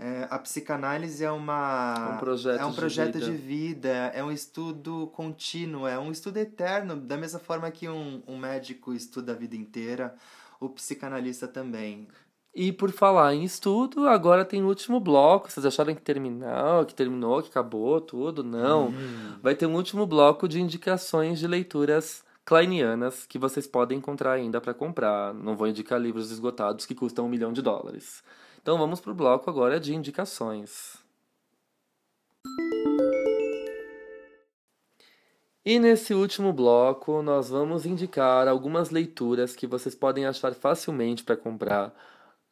É, a psicanálise é uma Um projeto é um de projeto vida. de vida, é um estudo contínuo, é um estudo eterno, da mesma forma que um, um médico estuda a vida inteira, o psicanalista também. E por falar em estudo, agora tem o último bloco. Vocês acharam que terminou, que terminou, que acabou tudo? Não. Hum. Vai ter um último bloco de indicações de leituras kleinianas que vocês podem encontrar ainda para comprar. Não vou indicar livros esgotados que custam um milhão de dólares. Então vamos pro bloco agora de indicações. E nesse último bloco, nós vamos indicar algumas leituras que vocês podem achar facilmente para comprar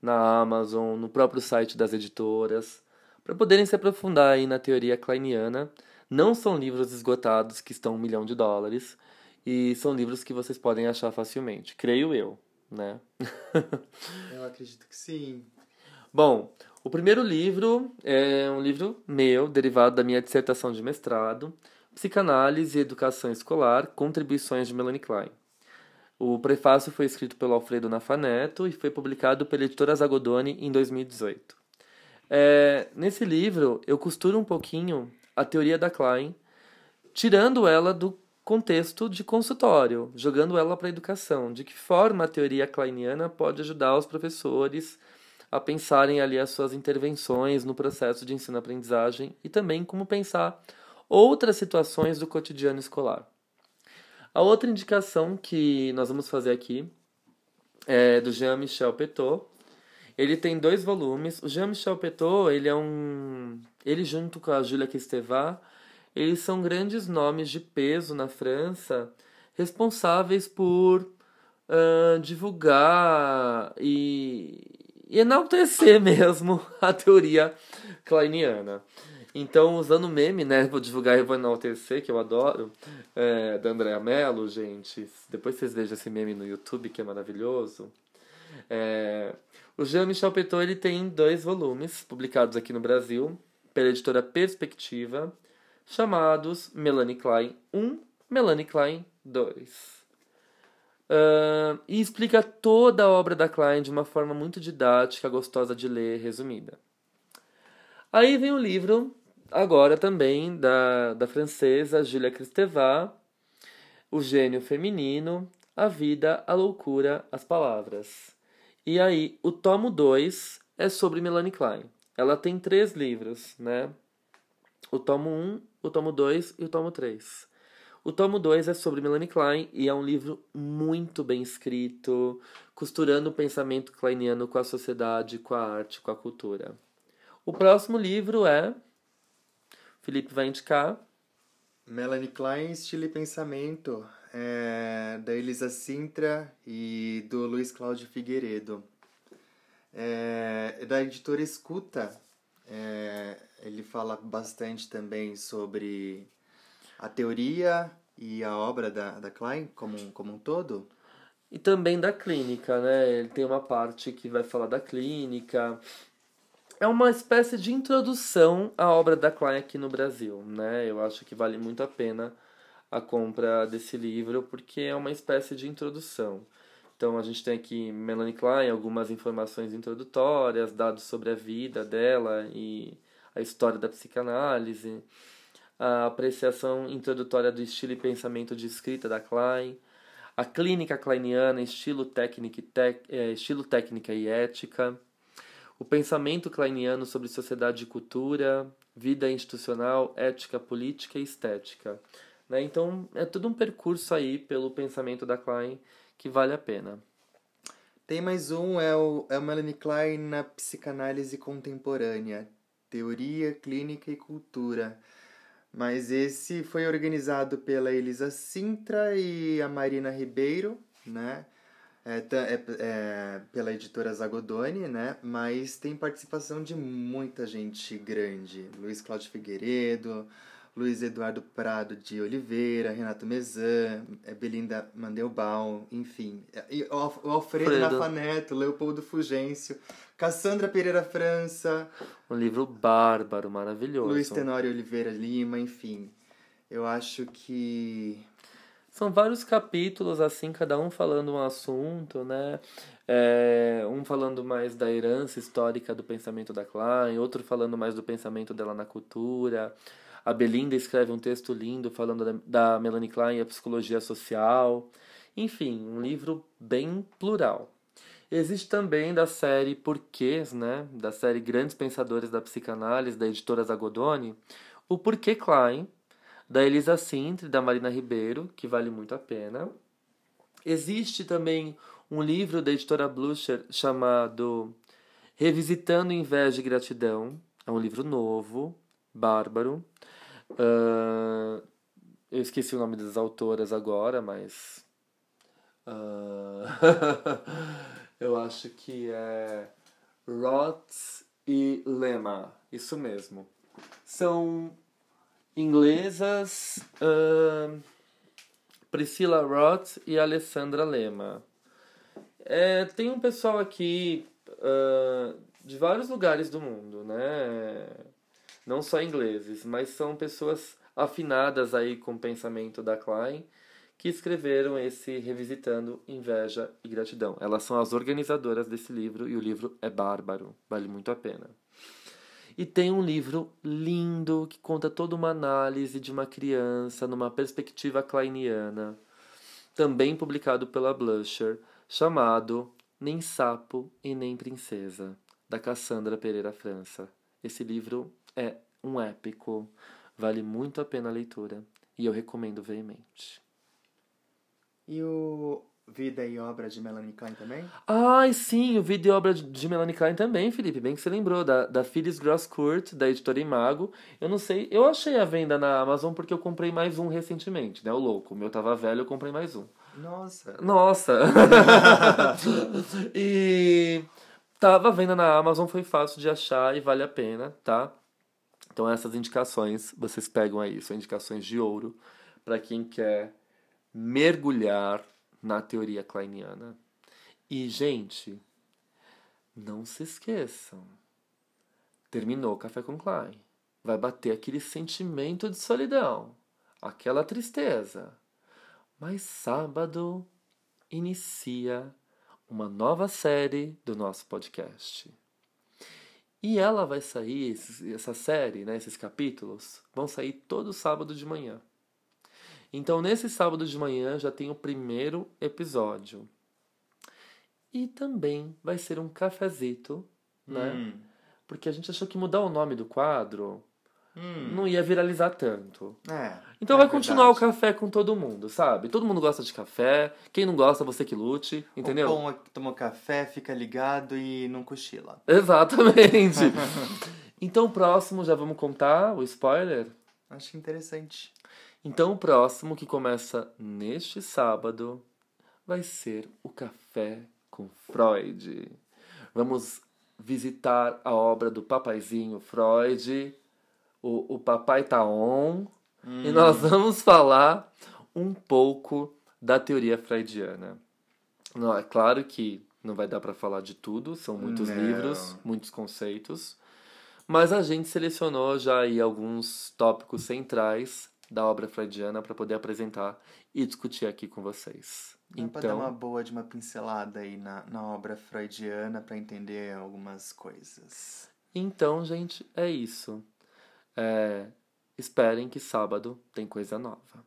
na Amazon, no próprio site das editoras, para poderem se aprofundar aí na teoria kleiniana. Não são livros esgotados que estão um milhão de dólares, e são livros que vocês podem achar facilmente, creio eu, né? *laughs* Eu acredito que sim. Bom, o primeiro livro é um livro meu, derivado da minha dissertação de mestrado, Psicanálise e Educação Escolar, Contribuições de Melanie Klein. O prefácio foi escrito pelo Alfredo Nafaneto e foi publicado pela editora Zagodoni em 2018. É, nesse livro, eu costuro um pouquinho a teoria da Klein, tirando ela do contexto de consultório, jogando ela para a educação. De que forma a teoria kleiniana pode ajudar os professores a pensarem ali as suas intervenções no processo de ensino-aprendizagem e também como pensar outras situações do cotidiano escolar. A outra indicação que nós vamos fazer aqui é do Jean-Michel Petot. Ele tem dois volumes. O Jean-Michel Petot, ele é um... Ele junto com a Julia Kristeva, eles são grandes nomes de peso na França, responsáveis por uh, divulgar e enaltecer *laughs* mesmo a teoria kleiniana. Então, usando meme, né? Vou divulgar e vou enaltecer, que eu adoro, é, da Andrea Mello, gente. Depois vocês vejam esse meme no YouTube, que é maravilhoso. É, o Jean-Michel Petot ele tem dois volumes publicados aqui no Brasil, pela editora Perspectiva, chamados Melanie Klein 1, Melanie Klein 2. Uh, e explica toda a obra da Klein de uma forma muito didática, gostosa de ler, resumida. Aí vem o livro, agora também, da, da francesa Julia Kristeva, O Gênio Feminino, A Vida, a Loucura, as Palavras. E aí, o tomo 2 é sobre Melanie Klein. Ela tem três livros, né? O tomo 1, um, o tomo 2 e o tomo 3. O tomo 2 é sobre Melanie Klein e é um livro muito bem escrito, costurando o pensamento kleiniano com a sociedade, com a arte, com a cultura. O próximo livro é. Felipe vai indicar. Melanie Klein, Estilo e Pensamento, é, da Elisa Sintra e do Luiz Cláudio Figueiredo. É, da editora Escuta, é, ele fala bastante também sobre a teoria e a obra da, da Klein como, como um todo? E também da clínica, né? Ele tem uma parte que vai falar da clínica. É uma espécie de introdução à obra da Klein aqui no Brasil, né? Eu acho que vale muito a pena a compra desse livro porque é uma espécie de introdução. Então a gente tem aqui Melanie Klein, algumas informações introdutórias, dados sobre a vida dela e a história da psicanálise a apreciação introdutória do estilo e pensamento de escrita da Klein, a clínica kleiniana, estilo, técnica é, estilo técnica e ética, o pensamento kleiniano sobre sociedade e cultura, vida institucional, ética política e estética. Né? Então, é todo um percurso aí pelo pensamento da Klein que vale a pena. Tem mais um, é o, é o Melanie Klein na psicanálise contemporânea, teoria, clínica e cultura. Mas esse foi organizado pela Elisa Sintra e a Marina Ribeiro, né? É, é, é, pela editora Zagodoni, né? Mas tem participação de muita gente grande. Luiz Cláudio Figueiredo, Luiz Eduardo Prado de Oliveira, Renato Mezan, é, Belinda Mandelbaum, enfim. E o Alfredo Fredo. Nafaneto, Leopoldo Fugêncio, Cassandra Pereira França. Um livro bárbaro, maravilhoso. Luiz Tenório Oliveira Lima, enfim. Eu acho que. São vários capítulos, assim, cada um falando um assunto, né? É, um falando mais da herança histórica do pensamento da Klein, outro falando mais do pensamento dela na cultura. A Belinda escreve um texto lindo falando da, Melanie Klein e a psicologia social. Enfim, um livro bem plural. Existe também da série Porquês, né? Da série Grandes Pensadores da Psicanálise, da editora Zagodoni, o Porquê Klein, da Elisa Sintra e da Marina Ribeiro, que vale muito a pena. Existe também um livro da editora Blucher chamado Revisitando Inveja e Gratidão. É um livro novo, bárbaro. Uh, eu esqueci o nome das autoras agora, mas. Uh, *laughs* Eu acho que é Roth e Lema, isso mesmo. São inglesas uh, Priscila Roth e Alessandra Lema. É, tem um pessoal aqui uh, de vários lugares do mundo, né? Não só ingleses, mas são pessoas afinadas aí com o pensamento da Klein que escreveram esse Revisitando Inveja e Gratidão. Elas são as organizadoras desse livro e o livro é bárbaro, vale muito a pena. E tem um livro lindo que conta toda uma análise de uma criança numa perspectiva kleiniana, também publicado pela Blusher, chamado Nem Sapo e Nem Princesa, da Cassandra Pereira França. Esse livro é um épico, Vale muito a pena a leitura e eu recomendo veemente. E o Vida e Obra de Melanie Klein também? Ai, sim, o Vida e Obra de Melanie Klein também, Felipe. Bem que você lembrou, da, da Phyllis Grosskurt, da editora Imago. Eu não sei, eu achei a venda na Amazon porque eu comprei mais um recentemente, né? O louco. O meu tava velho, eu comprei mais um. Nossa. Nossa! *laughs* e tava venda na Amazon, foi fácil de achar e vale a pena, tá? Então essas indicações, vocês pegam aí, são indicações de ouro para quem quer mergulhar na teoria kleiniana. E, gente, não se esqueçam. Terminou o Café com Klein. Vai bater aquele sentimento de solidão, aquela tristeza. Mas sábado inicia uma nova série do nosso podcast. E ela vai sair, essa série, né, esses capítulos, vão sair todo sábado de manhã. Então, nesse sábado de manhã já tem o primeiro episódio. E também vai ser um cafezito, né? Hum. Porque a gente achou que mudar o nome do quadro Hum. não ia viralizar tanto. É. Então é vai continuar o verdade. café com todo mundo, sabe? Todo mundo gosta de café. Quem não gosta, você que lute, entendeu? O bom é que toma café, fica ligado e não cochila. Exatamente. *laughs* então o próximo já vamos contar o spoiler? Acho interessante. Então o próximo que começa neste sábado vai ser o Café com Freud. Vamos visitar a obra do papaizinho Freud, o, o Papai Tá On, e nós vamos falar um pouco da teoria freudiana. Não, é claro que não vai dar para falar de tudo, são muitos Não. livros, muitos conceitos, mas a gente selecionou já aí alguns tópicos centrais da obra freudiana para poder apresentar e discutir aqui com vocês. Dá pra dar uma Então, boa de uma pincelada aí na, na obra freudiana pra entender algumas coisas. então, gente, é isso. É, esperem que sábado tem coisa nova.